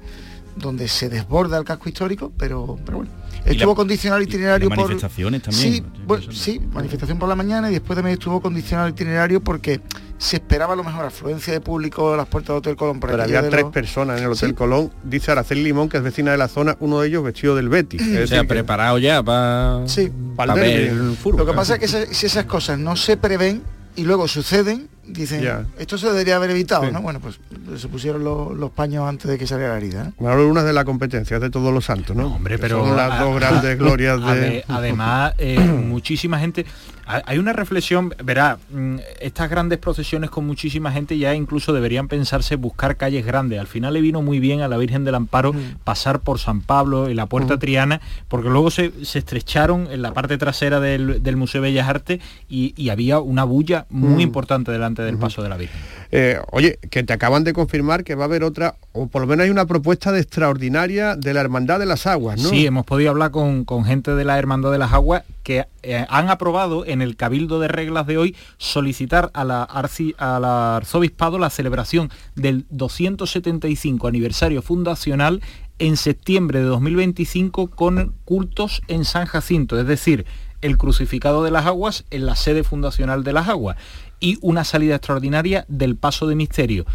donde se desborda el casco histórico pero pero bueno Estuvo condicionado el itinerario por... manifestaciones también. Sí, bueno, sí, manifestación por la mañana y después también estuvo condicionado el itinerario porque se esperaba a lo mejor afluencia de público a las puertas del Hotel Colón. Pero había tres personas en el Hotel Colón, dice Aracel Limón, que es vecina de la zona, uno de ellos vestido del Betty. o sea, preparado ya para sí, para ver el Lo que pasa es que si esas cosas no se prevén y luego suceden, dicen, esto se debería haber evitado, ¿no? Bueno, pues se pusieron los, paños antes de que saliera la herida. ¿eh? Bueno, una de las competencias de todos los santos, ¿no? hombre, pero son las dos grandes glorias de... Además, eh, muchísima gente hay una reflexión, verá, mm, estas grandes procesiones con muchísima gente ya incluso deberían pensarse buscar calles grandes. Al final le vino muy bien a la Virgen del Amparo mm. pasar por San Pablo y la Puerta mm. Triana, porque luego se, estrecharon en la parte trasera del, Museo de Bellas Artes y, había una bulla muy importante delante del paso de la Virgen. Eh, oye, que te acaban de confirmar que va a haber otra, o por lo menos hay una propuesta de extraordinaria de la Hermandad de las Aguas, ¿no? Sí, hemos podido hablar con, con gente de la Hermandad de las Aguas que eh, han aprobado en el Cabildo de Reglas de hoy solicitar a la, arzobispado la celebración del 275 aniversario fundacional en septiembre de 2025 con cultos en San Jacinto, es decir, el crucificado de las aguas en la sede fundacional de las aguas y una salida extraordinaria del paso de misterio.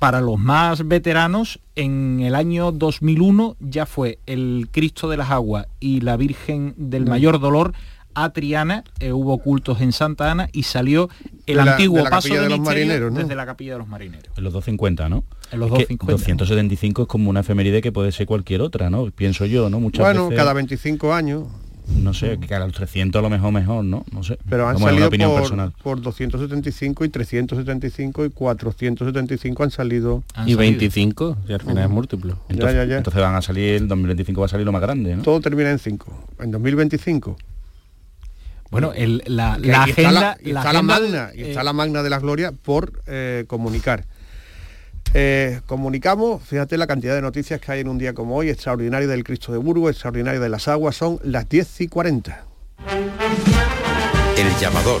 para los más veteranos, en el año 2001 ya fue el Cristo de las Aguas y la Virgen del Mayor Dolor a Triana, eh, hubo cultos en Santa Ana y salió el De la- antiguo de la paso de, de los misterio marineros, ¿no? desde la capilla de los marineros. En los 250, ¿no? En los Es que 250. 275 es como una efeméride que puede ser cualquier otra, ¿no? Pienso yo, ¿no? Muchas Bueno, veces, cada 25 años, No sé, que a los 300 a lo mejor mejor, ¿no? No sé. pero han salido opinión por, personal. por 275 y 375 y 475 han salido. Y 25, y al final es múltiplo. Entonces, ya, ya. entonces van a salir, el 2025 va a salir lo más grande, ¿no? Todo termina en 5. En 2025. Bueno, el- la, la y está agenda... la, y la está la agenda, magna, y eh, está la magna de la gloria por eh, comunicar. Eh, comunicamos, fíjate la cantidad de noticias que hay en un día como hoy, extraordinario del Cristo de Burgos, extraordinario de las aguas, son las 10 y 40. El llamador.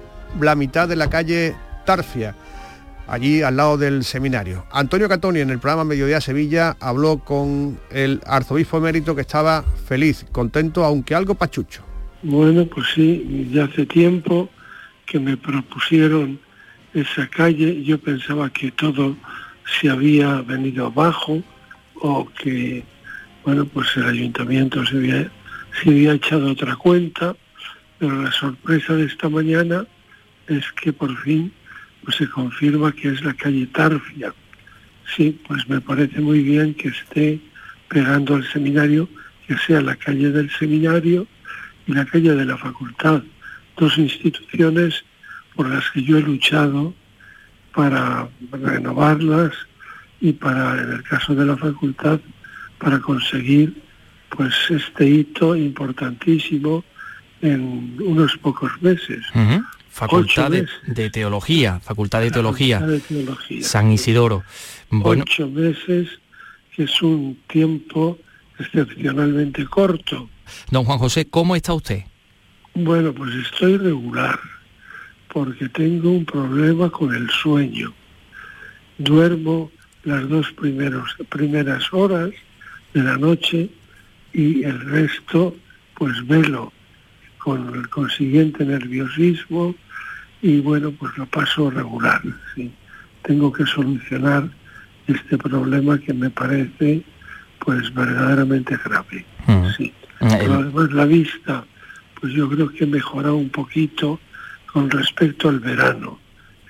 la mitad de la calle Tarfia, allí al lado del seminario. Antonio Catoni en el programa Mediodía Sevilla habló con el arzobispo emérito que estaba feliz, contento, aunque algo pachucho. Bueno, pues sí, ya hace tiempo que me propusieron esa calle, yo pensaba que todo se había venido abajo o que, bueno, pues el ayuntamiento se había, se había echado otra cuenta, pero la sorpresa de esta mañana es que por fin pues se confirma que es la calle Tarfia. Sí, pues me parece muy bien que esté pegando al seminario, que sea la calle del seminario y la calle de la facultad, dos instituciones por las que yo he luchado para renovarlas y para, en el caso de la facultad, para conseguir pues este hito importantísimo en unos pocos meses. Facultad Ocho de, meses. de Teología, Facultad de Teología, Facultad de Teología. San Isidoro. Bueno, Ocho meses, que es un tiempo excepcionalmente corto. don Juan José, ¿cómo está usted? Bueno, pues estoy regular, porque tengo un problema con el sueño. Duermo las dos primeros, primeras horas de la noche y el resto pues velo con el consiguiente nerviosismo y bueno, pues lo paso regular. ¿sí? Tengo que solucionar este problema que me parece pues verdaderamente grave. Sí. Pero además la vista, pues yo creo que mejora un poquito con respecto al verano.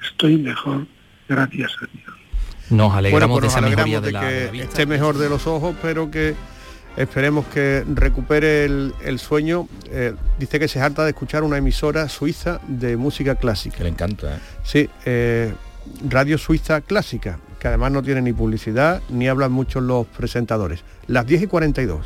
Estoy mejor, gracias a Dios. Nos alegramos Bueno, pues de nos esa mejoría alegramos de la, que de la vista. esté mejor de los ojos, pero que esperemos que recupere el, el sueño. Eh, dice que se harta de escuchar una emisora suiza de música clásica. Que le encanta, ¿eh? Sí, eh, Radio Suiza Clásica, que además no tiene ni publicidad ni hablan mucho los presentadores. Las 10 y 42.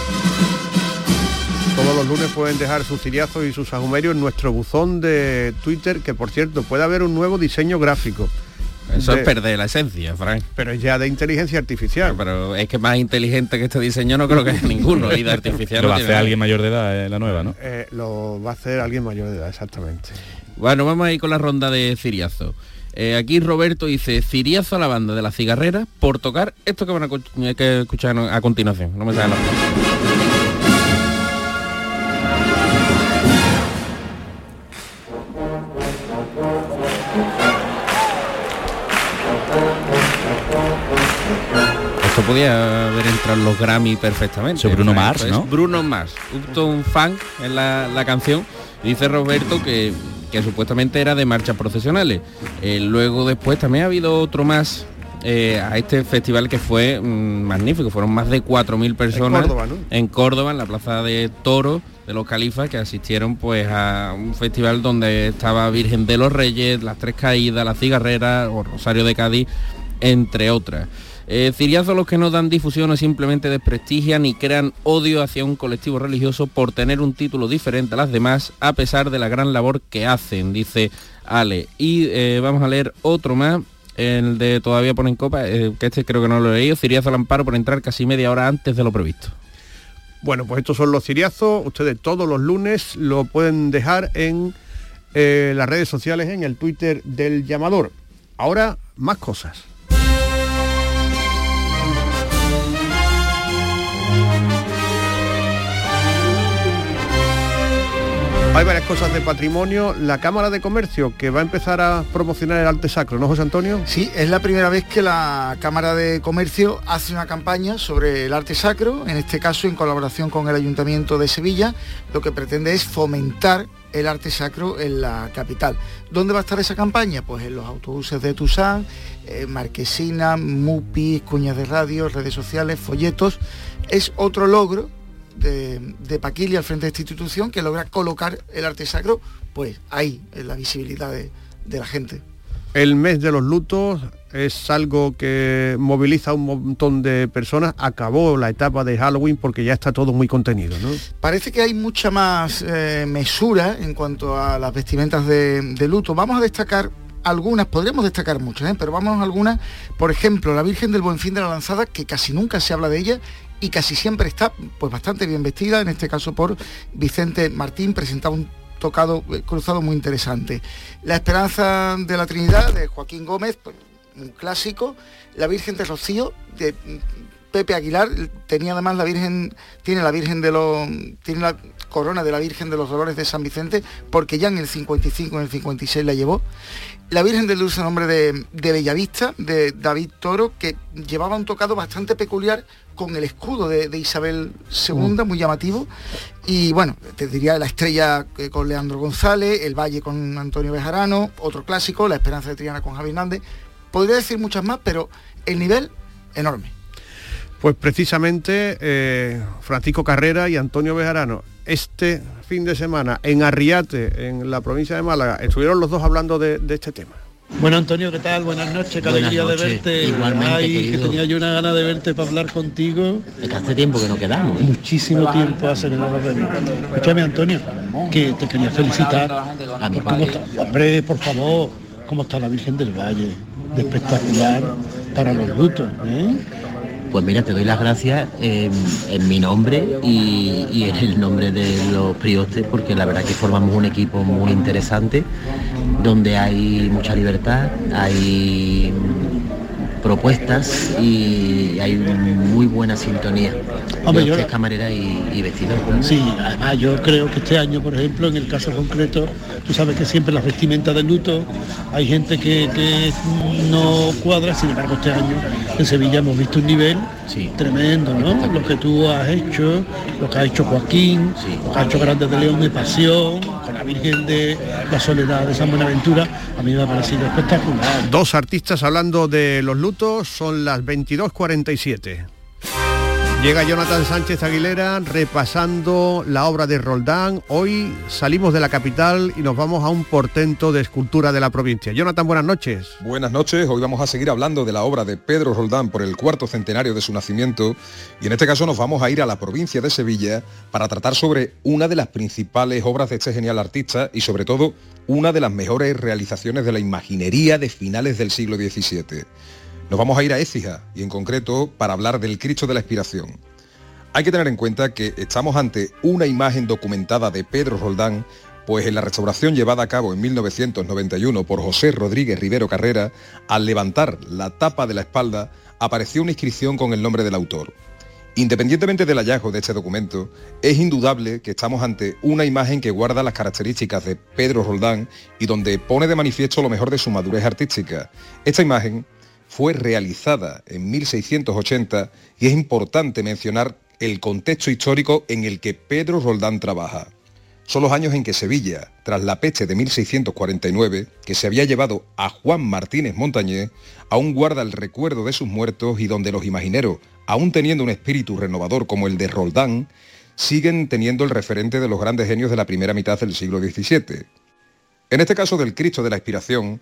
Todos los lunes pueden dejar sus ciriazos y sus sahumerios en nuestro buzón de Twitter, que por cierto puede haber un nuevo diseño gráfico. Eso De- es perder la esencia, Frank. Pero es ya de inteligencia artificial. Pero es que más inteligente que este diseño no creo que es ninguno. Y de artificial Lo va a hacer alguien mayor de edad, eh, la nueva, ¿no? Eh, lo va a hacer alguien mayor de edad, exactamente. Bueno, vamos a ir con la ronda de Ciriazo. Eh, aquí Roberto dice, Ciriazo a la banda de la cigarrera por tocar esto que van a, que escuchar a continuación. No me sale la Esto podía haber entrado en los Grammy perfectamente. Eso, Bruno O sea, Mars, ¿no? Bruno Mars, Upton Funk en la, la canción. Dice Roberto que, que supuestamente era de marchas profesionales. Eh, luego después también ha habido otro más eh, a este festival que fue mm, magnífico. Fueron más de 4.000 personas Córdoba, ¿no? en Córdoba, en la plaza de Toro de los Califas, que asistieron pues a un festival donde estaba Virgen de los Reyes, Las Tres Caídas, La Cigarrera o Rosario de Cádiz, entre otras. Eh, ciriazos los que no dan difusión o simplemente desprestigian y crean odio hacia un colectivo religioso por tener un título diferente a las demás, a pesar de la gran labor que hacen, dice Ale. Y eh, vamos a leer otro más, el de Todavía ponen copa, eh, que este creo que no lo he leído, Ciriazo al amparo por entrar casi media hora antes de lo previsto. Bueno, pues estos son los ciriazos. Ustedes todos los lunes lo pueden dejar en eh, las redes sociales, en el Twitter del llamador. Ahora, más cosas. Hay varias cosas de patrimonio. La Cámara de Comercio, que va a empezar a promocionar el arte sacro, ¿no, José Antonio? Sí, es la primera vez que la Cámara de Comercio hace una campaña sobre el arte sacro, en este caso en colaboración con el Ayuntamiento de Sevilla. Lo que pretende es fomentar el arte sacro en la capital. ¿Dónde va a estar esa campaña? Pues en los autobuses de Tusán, eh, Marquesina, Mupis, cuñas de radio, redes sociales, folletos. Es otro logro de, de Paquili al frente de esta institución que logra colocar el arte sacro pues ahí, en la visibilidad de, de la gente. El mes de los lutos es algo que moviliza a un montón de personas. Acabó la etapa de Halloween porque ya está todo muy contenido, ¿no? Parece que hay mucha más eh, mesura en cuanto a las vestimentas de, de luto. Vamos a destacar algunas, podríamos destacar muchas, ¿eh? pero vamos a algunas. Por ejemplo, la Virgen del Buen Fin de la Lanzada, que casi nunca se habla de ella y casi siempre está pues bastante bien vestida, en este caso por Vicente Martín, presentaba un tocado eh, cruzado muy interesante. La Esperanza de la Trinidad de Joaquín Gómez, pues, un clásico. La Virgen de Rocío de Pepe Aguilar tenía además la Virgen, tiene la Virgen de los, tiene la corona de la Virgen de los Dolores de San Vicente, porque ya en el 55, en el 56 la llevó. La Virgen del Dulce Nombre de, de Bellavista, de David Toro, que llevaba un tocado bastante peculiar con el escudo de, Isabel II, muy llamativo. Y bueno, te diría la estrella eh, con Leandro González, el Valle con Antonio Bejarano, otro clásico, la Esperanza de Triana con Javi Hernández. Podría decir muchas más, pero el nivel enorme. Pues precisamente eh, Francisco Carrera y Antonio Bejarano, este fin de semana en Arriate, en la provincia de Málaga, estuvieron los dos hablando de este tema. Bueno Antonio, ¿qué tal? Buenas noches, qué alegría de verte. igualmente, Ay, que tenía yo una gana de verte para hablar contigo. Es que hace tiempo que no quedamos. ¿eh? Muchísimo tiempo hace que no nos vemos. Escúchame Antonio, que te quería felicitar. A por cómo está- Hombre, por favor, cómo está la Virgen del Valle. De espectacular para los lutos, ¿eh? Pues mira, te doy las gracias en, mi nombre y, y en el nombre de los priostes, porque la verdad que formamos un equipo muy interesante, donde hay mucha libertad, hay propuestas y hay muy buena sintonía. Hombre, de yo- usted, camarera y, y vestidor. Sí, además yo creo que este año, por ejemplo, en el caso concreto, tú sabes que siempre las vestimentas de luto, hay gente que, que no cuadra, sin embargo este año en Sevilla hemos visto un nivel tremendo, ¿no? Lo que tú has hecho, lo que ha hecho Joaquín, lo que ha hecho Grandes de León de Pasión, la Virgen de la Soledad de San Buenaventura, a mí me ha parecido espectacular. Dos artistas hablando de los lutos, son las 22.47. Llega Jonathan Sánchez Aguilera repasando la obra de Roldán. Hoy salimos de la capital y nos vamos a un portento de escultura de la provincia. Jonathan, buenas noches. Buenas noches, hoy vamos a seguir hablando de la obra de Pedro Roldán por el cuarto centenario de su nacimiento y en este caso nos vamos a ir a la provincia de Sevilla para tratar sobre una de las principales obras de este genial artista y sobre todo una de las mejores realizaciones de la imaginería de finales del siglo XVII. Nos vamos a ir a Écija y en concreto para hablar del Cristo de la Expiración. Hay que tener en cuenta que estamos ante una imagen documentada de Pedro Roldán, pues en la restauración llevada a cabo en 1991 por José Rodríguez Rivero Carrera, al levantar la tapa de la espalda, apareció una inscripción con el nombre del autor. Independientemente del hallazgo de este documento, es indudable que estamos ante una imagen que guarda las características de Pedro Roldán y donde pone de manifiesto lo mejor de su madurez artística. Esta imagen fue realizada en 1680 y es importante mencionar el contexto histórico en el que Pedro Roldán trabaja. son los años en que Sevilla, tras la peste de 1649, que se había llevado a Juan Martínez Montañés, aún guarda el recuerdo de sus muertos y donde los imagineros, aún teniendo un espíritu renovador como el de Roldán, siguen teniendo el referente de los grandes genios de la primera mitad del siglo XVII. En este caso del Cristo de la Inspiración,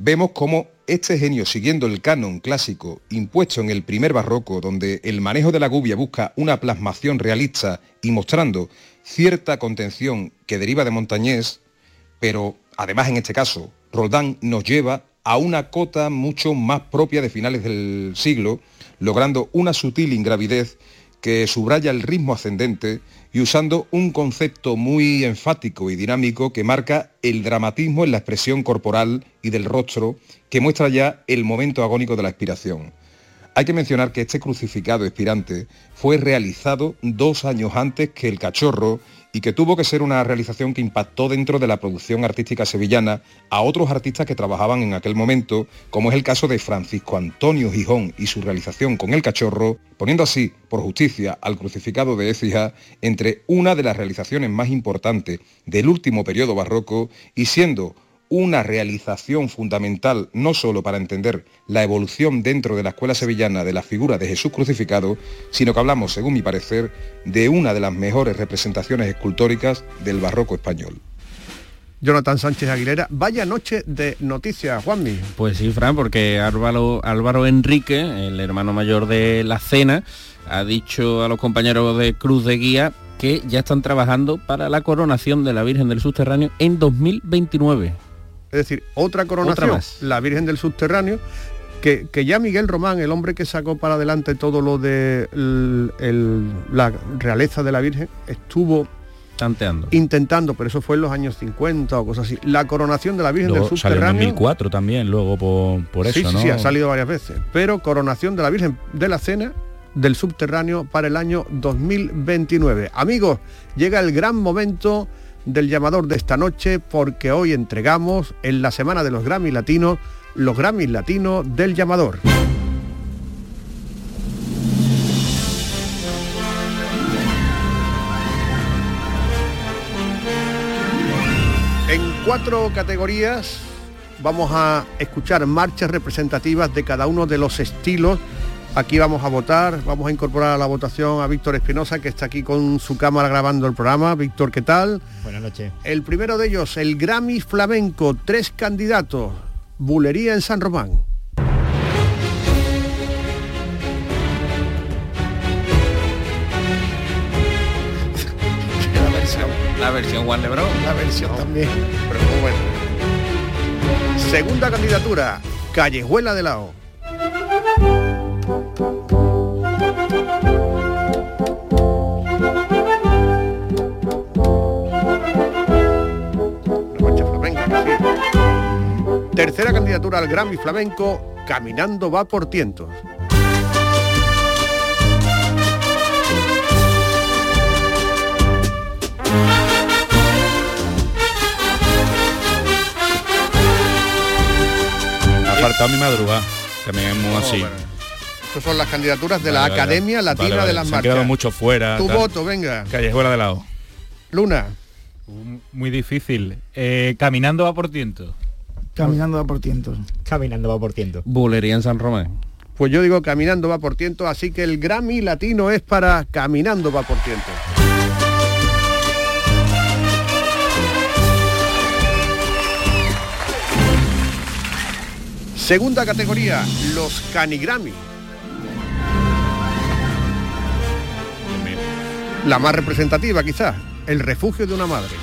vemos cómo este genio, siguiendo el canon clásico impuesto en el primer barroco, donde el manejo de la gubia busca una plasmación realista y mostrando cierta contención que deriva de Montañés, pero además en este caso, Roldán nos lleva a una cota mucho más propia de finales del siglo, logrando una sutil ingravidez que subraya el ritmo ascendente y usando un concepto muy enfático y dinámico que marca el dramatismo en la expresión corporal y del rostro que muestra ya el momento agónico de la expiración. Hay que mencionar que este crucificado expirante fue realizado dos años antes que el cachorro y que tuvo que ser una realización que impactó dentro de la producción artística sevillana a otros artistas que trabajaban en aquel momento, como es el caso de Francisco Antonio Gijón y su realización con el cachorro, poniendo así, por justicia, al crucificado de Écija entre una de las realizaciones más importantes del último periodo barroco y siendo una realización fundamental no solo para entender la evolución dentro de la escuela sevillana de la figura de Jesús crucificado, sino que hablamos, según mi parecer, de una de las mejores representaciones escultóricas del barroco español. Jonathan Sánchez Aguilera, vaya noche de noticias, Juanmi. Pues sí, Fran, porque Álvaro, Álvaro Enrique, el hermano mayor de la cena, ha dicho a los compañeros de Cruz de Guía que ya están trabajando para la coronación de la Virgen del Subterráneo en 2029. Es decir, otra coronación, la Virgen del Subterráneo, que, ya Miguel Román, el hombre que sacó para adelante todo lo de la realeza de la Virgen, estuvo Tanteando. intentando, pero eso fue en los años 50 o cosas así, la coronación de la Virgen del Subterráneo. Salió en 2004 también, luego por, eso, sí, Sí, ha salido varias veces, pero coronación de la Virgen de la Cena del Subterráneo para el año 2029. Amigos, llega el gran momento del llamador de esta noche porque hoy entregamos en la semana de los Grammy Latinos los Grammy Latinos del llamador. En cuatro categorías vamos a escuchar marchas representativas de cada uno de los estilos Aquí vamos a votar, vamos a incorporar a la votación a Víctor Espinosa, que está aquí con su cámara grabando el programa. Víctor, ¿qué tal? Buenas noches. El primero de ellos, el Grammy Flamenco, tres candidatos. Bulería en San Román. la versión, la versión Juan Lebron. La versión también. Pero bueno. Segunda candidatura, Callejuela de Lao. Tercera candidatura al Grammy Flamenco, Caminando va por tientos. Ha faltado mi madrugada, también es muy así. Estas son las candidaturas de la Academia Latina de las Se Marchas. Han quedado mucho fuera. Tu tal. voto, venga. Callejuela de lado. Luna. Muy difícil. Eh, caminando va por tiento. Caminando va por tientos. Caminando va por tiento. Bulería en San Román. Pues yo digo Caminando va por tiento, así que el Grammy latino es para Caminando va por tiento. Segunda categoría, los Canigrammy. La más representativa quizás, el refugio de una madre.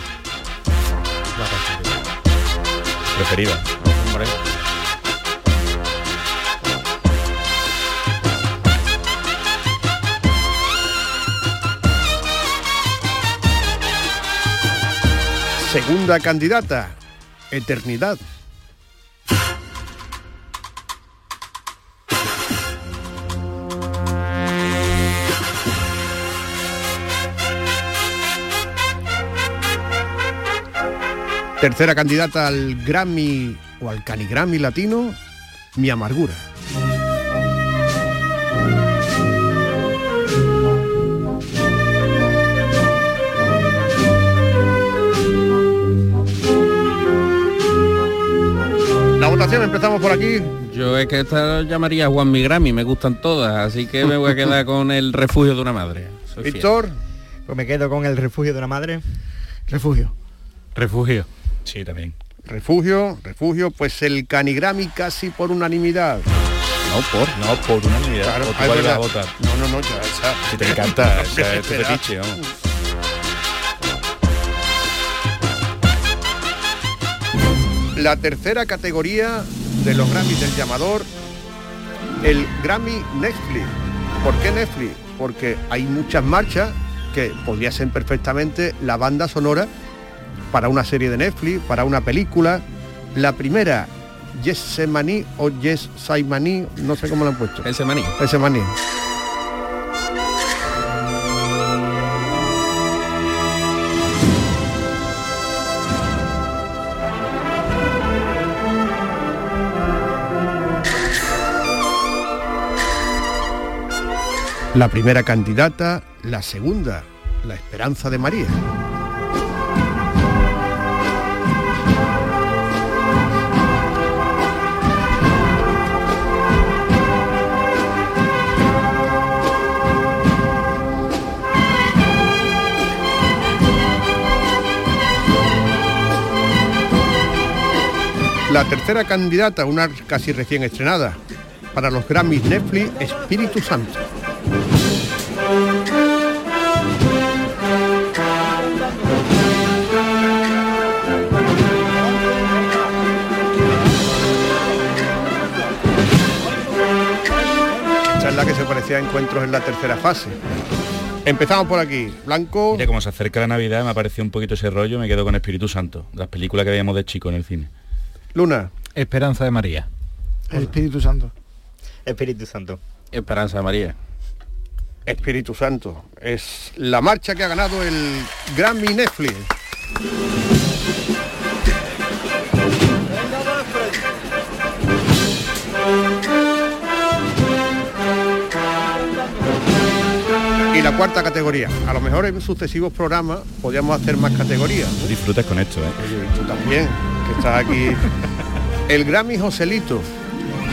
Preferida. Segunda candidata, Eternidad. Tercera candidata al Grammy o al Canigrammy latino, Mi Amargura. La votación empezamos por aquí. Yo es que esta llamaría Juan Mi Grammy, me gustan todas, así que me voy a quedar con el refugio de una madre. Víctor, pues me quedo con el refugio de una madre. Refugio. Refugio. Sí, también. refugio, refugio, pues el canigrami casi por unanimidad. No, por. No, por unanimidad. Claro, ah, cuál a votar. No, no, no, ya esa. Si te encanta, este Espera. fetiche, vamos. La tercera categoría de los Grammys del llamador, el Grammy Netflix. ¿Por qué Netflix? Porque hay muchas marchas que podría ser perfectamente la banda sonora para una serie de Netflix, para una película. La primera, Yes o Yes Saimani, no sé cómo lo han puesto. Ese maní. Ese maní. La primera candidata, la segunda, la esperanza de María. La tercera candidata, una casi recién estrenada, para los Grammys Netflix, Espíritu Santo. Esta es la que se parecía a encuentros en la tercera fase. Empezamos por aquí. Blanco. Mira, como se acerca la Navidad, me ha parecido un poquito ese rollo, me quedo con Espíritu Santo, las películas que veíamos de chico en el cine. Luna. Esperanza de María. El Espíritu Santo. Espíritu Santo. Esperanza de María. Espíritu Santo. Es la marcha que ha ganado el Grammy Netflix. Y la cuarta categoría. A lo mejor en sucesivos programas podríamos hacer más categorías. Disfrutas con esto, ¿eh? Oye, tú también, que estás aquí. El Grammy Joselito.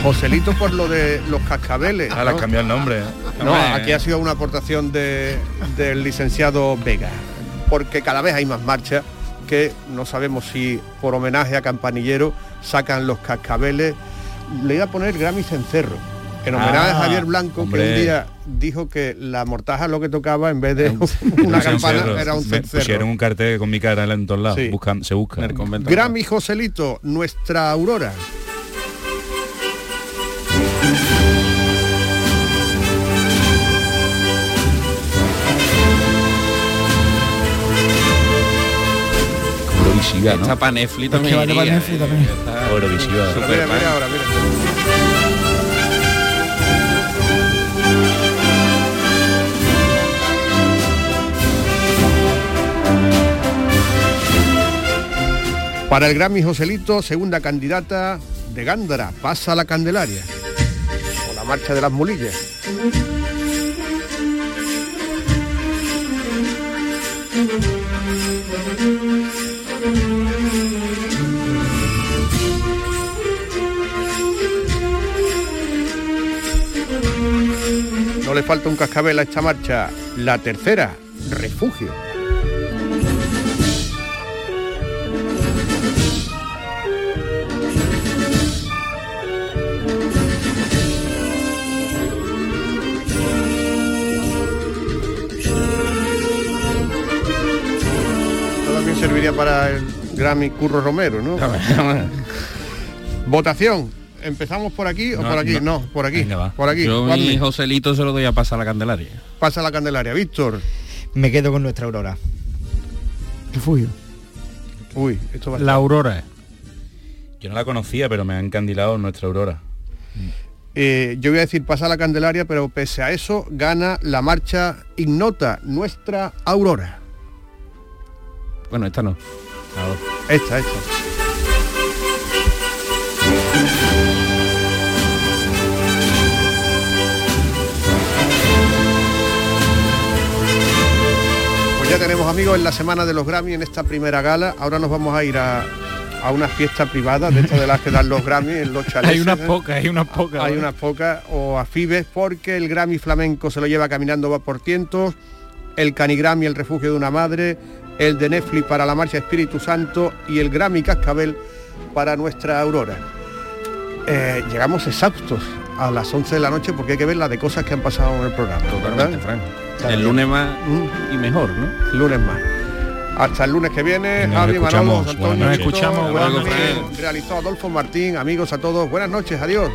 Joselito por lo de los cascabeles. Ah, ¿no? cambiado el nombre. ¿eh? No, Hombre, aquí ha sido una aportación de- del licenciado Vega, porque cada vez hay más marchas que no sabemos si por homenaje a Campanillero sacan los cascabeles. Le iba a poner Grammy Cencerro, en homenaje Ah, a Javier Blanco, que hombre. un día dijo que la mortaja lo que tocaba en vez de una campana cerro. era un cencerro. Pusieron un cartel con mi cara en todos lados. Sí. Buscan, se busca. Grammy Joselito, nuestra Aurora. Eurovisiva, ¿no? Está para Netflix Es también. que vale para Netflix eh. también. Está Eurovisiva. Mira, fan. mira ahora, mira. Para el Grammy Joselito, segunda candidata de Gándara, pasa la Candelaria. O la marcha de las mulillas. No le falta un cascabel a esta marcha. La tercera, refugio. Serviría para el Grammy Curro Romero, ¿no? Votación. ¿Empezamos por aquí o No, por aquí? no. No, por aquí. Por aquí. Yo Juanmi. mi Joselito se lo doy a pasar a la Candelaria. Pasa la Candelaria. Víctor. Me quedo con nuestra Aurora. Refugio. Uy, esto va a La Aurora. Yo no la conocía, pero me ha encandilado nuestra Aurora. Eh, yo voy a decir pasa la Candelaria, pero pese a eso gana la marcha ignota, nuestra Aurora. Bueno, esta no. Esta, esta. Pues ya tenemos amigos en la semana de los Grammy en esta primera gala. Ahora nos vamos a ir a, a una fiesta privada de estas de las que dan los Grammy en los chalets. Hay unas ¿eh? pocas, hay unas pocas. Hay unas pocas, o a Fibes, porque el Grammy flamenco se lo lleva caminando va por cientos, el Canigrammy, el refugio de una madre, el de Netflix para la marcha Espíritu Santo y el Grammy Cascabel para nuestra Aurora. Eh, llegamos exhaustos a las 11 de la noche porque hay que ver la de cosas que han pasado en el programa. Totalmente, ¿verdad? Fran. Claro. El lunes más y mejor, ¿no? El lunes más. Hasta el lunes que viene, Nos Javi, escuchamos, Manolo, Antonio, Nos escuchamos, Juan, buenas noches. Realizó Adolfo Martín, amigos a todos. Buenas noches, adiós.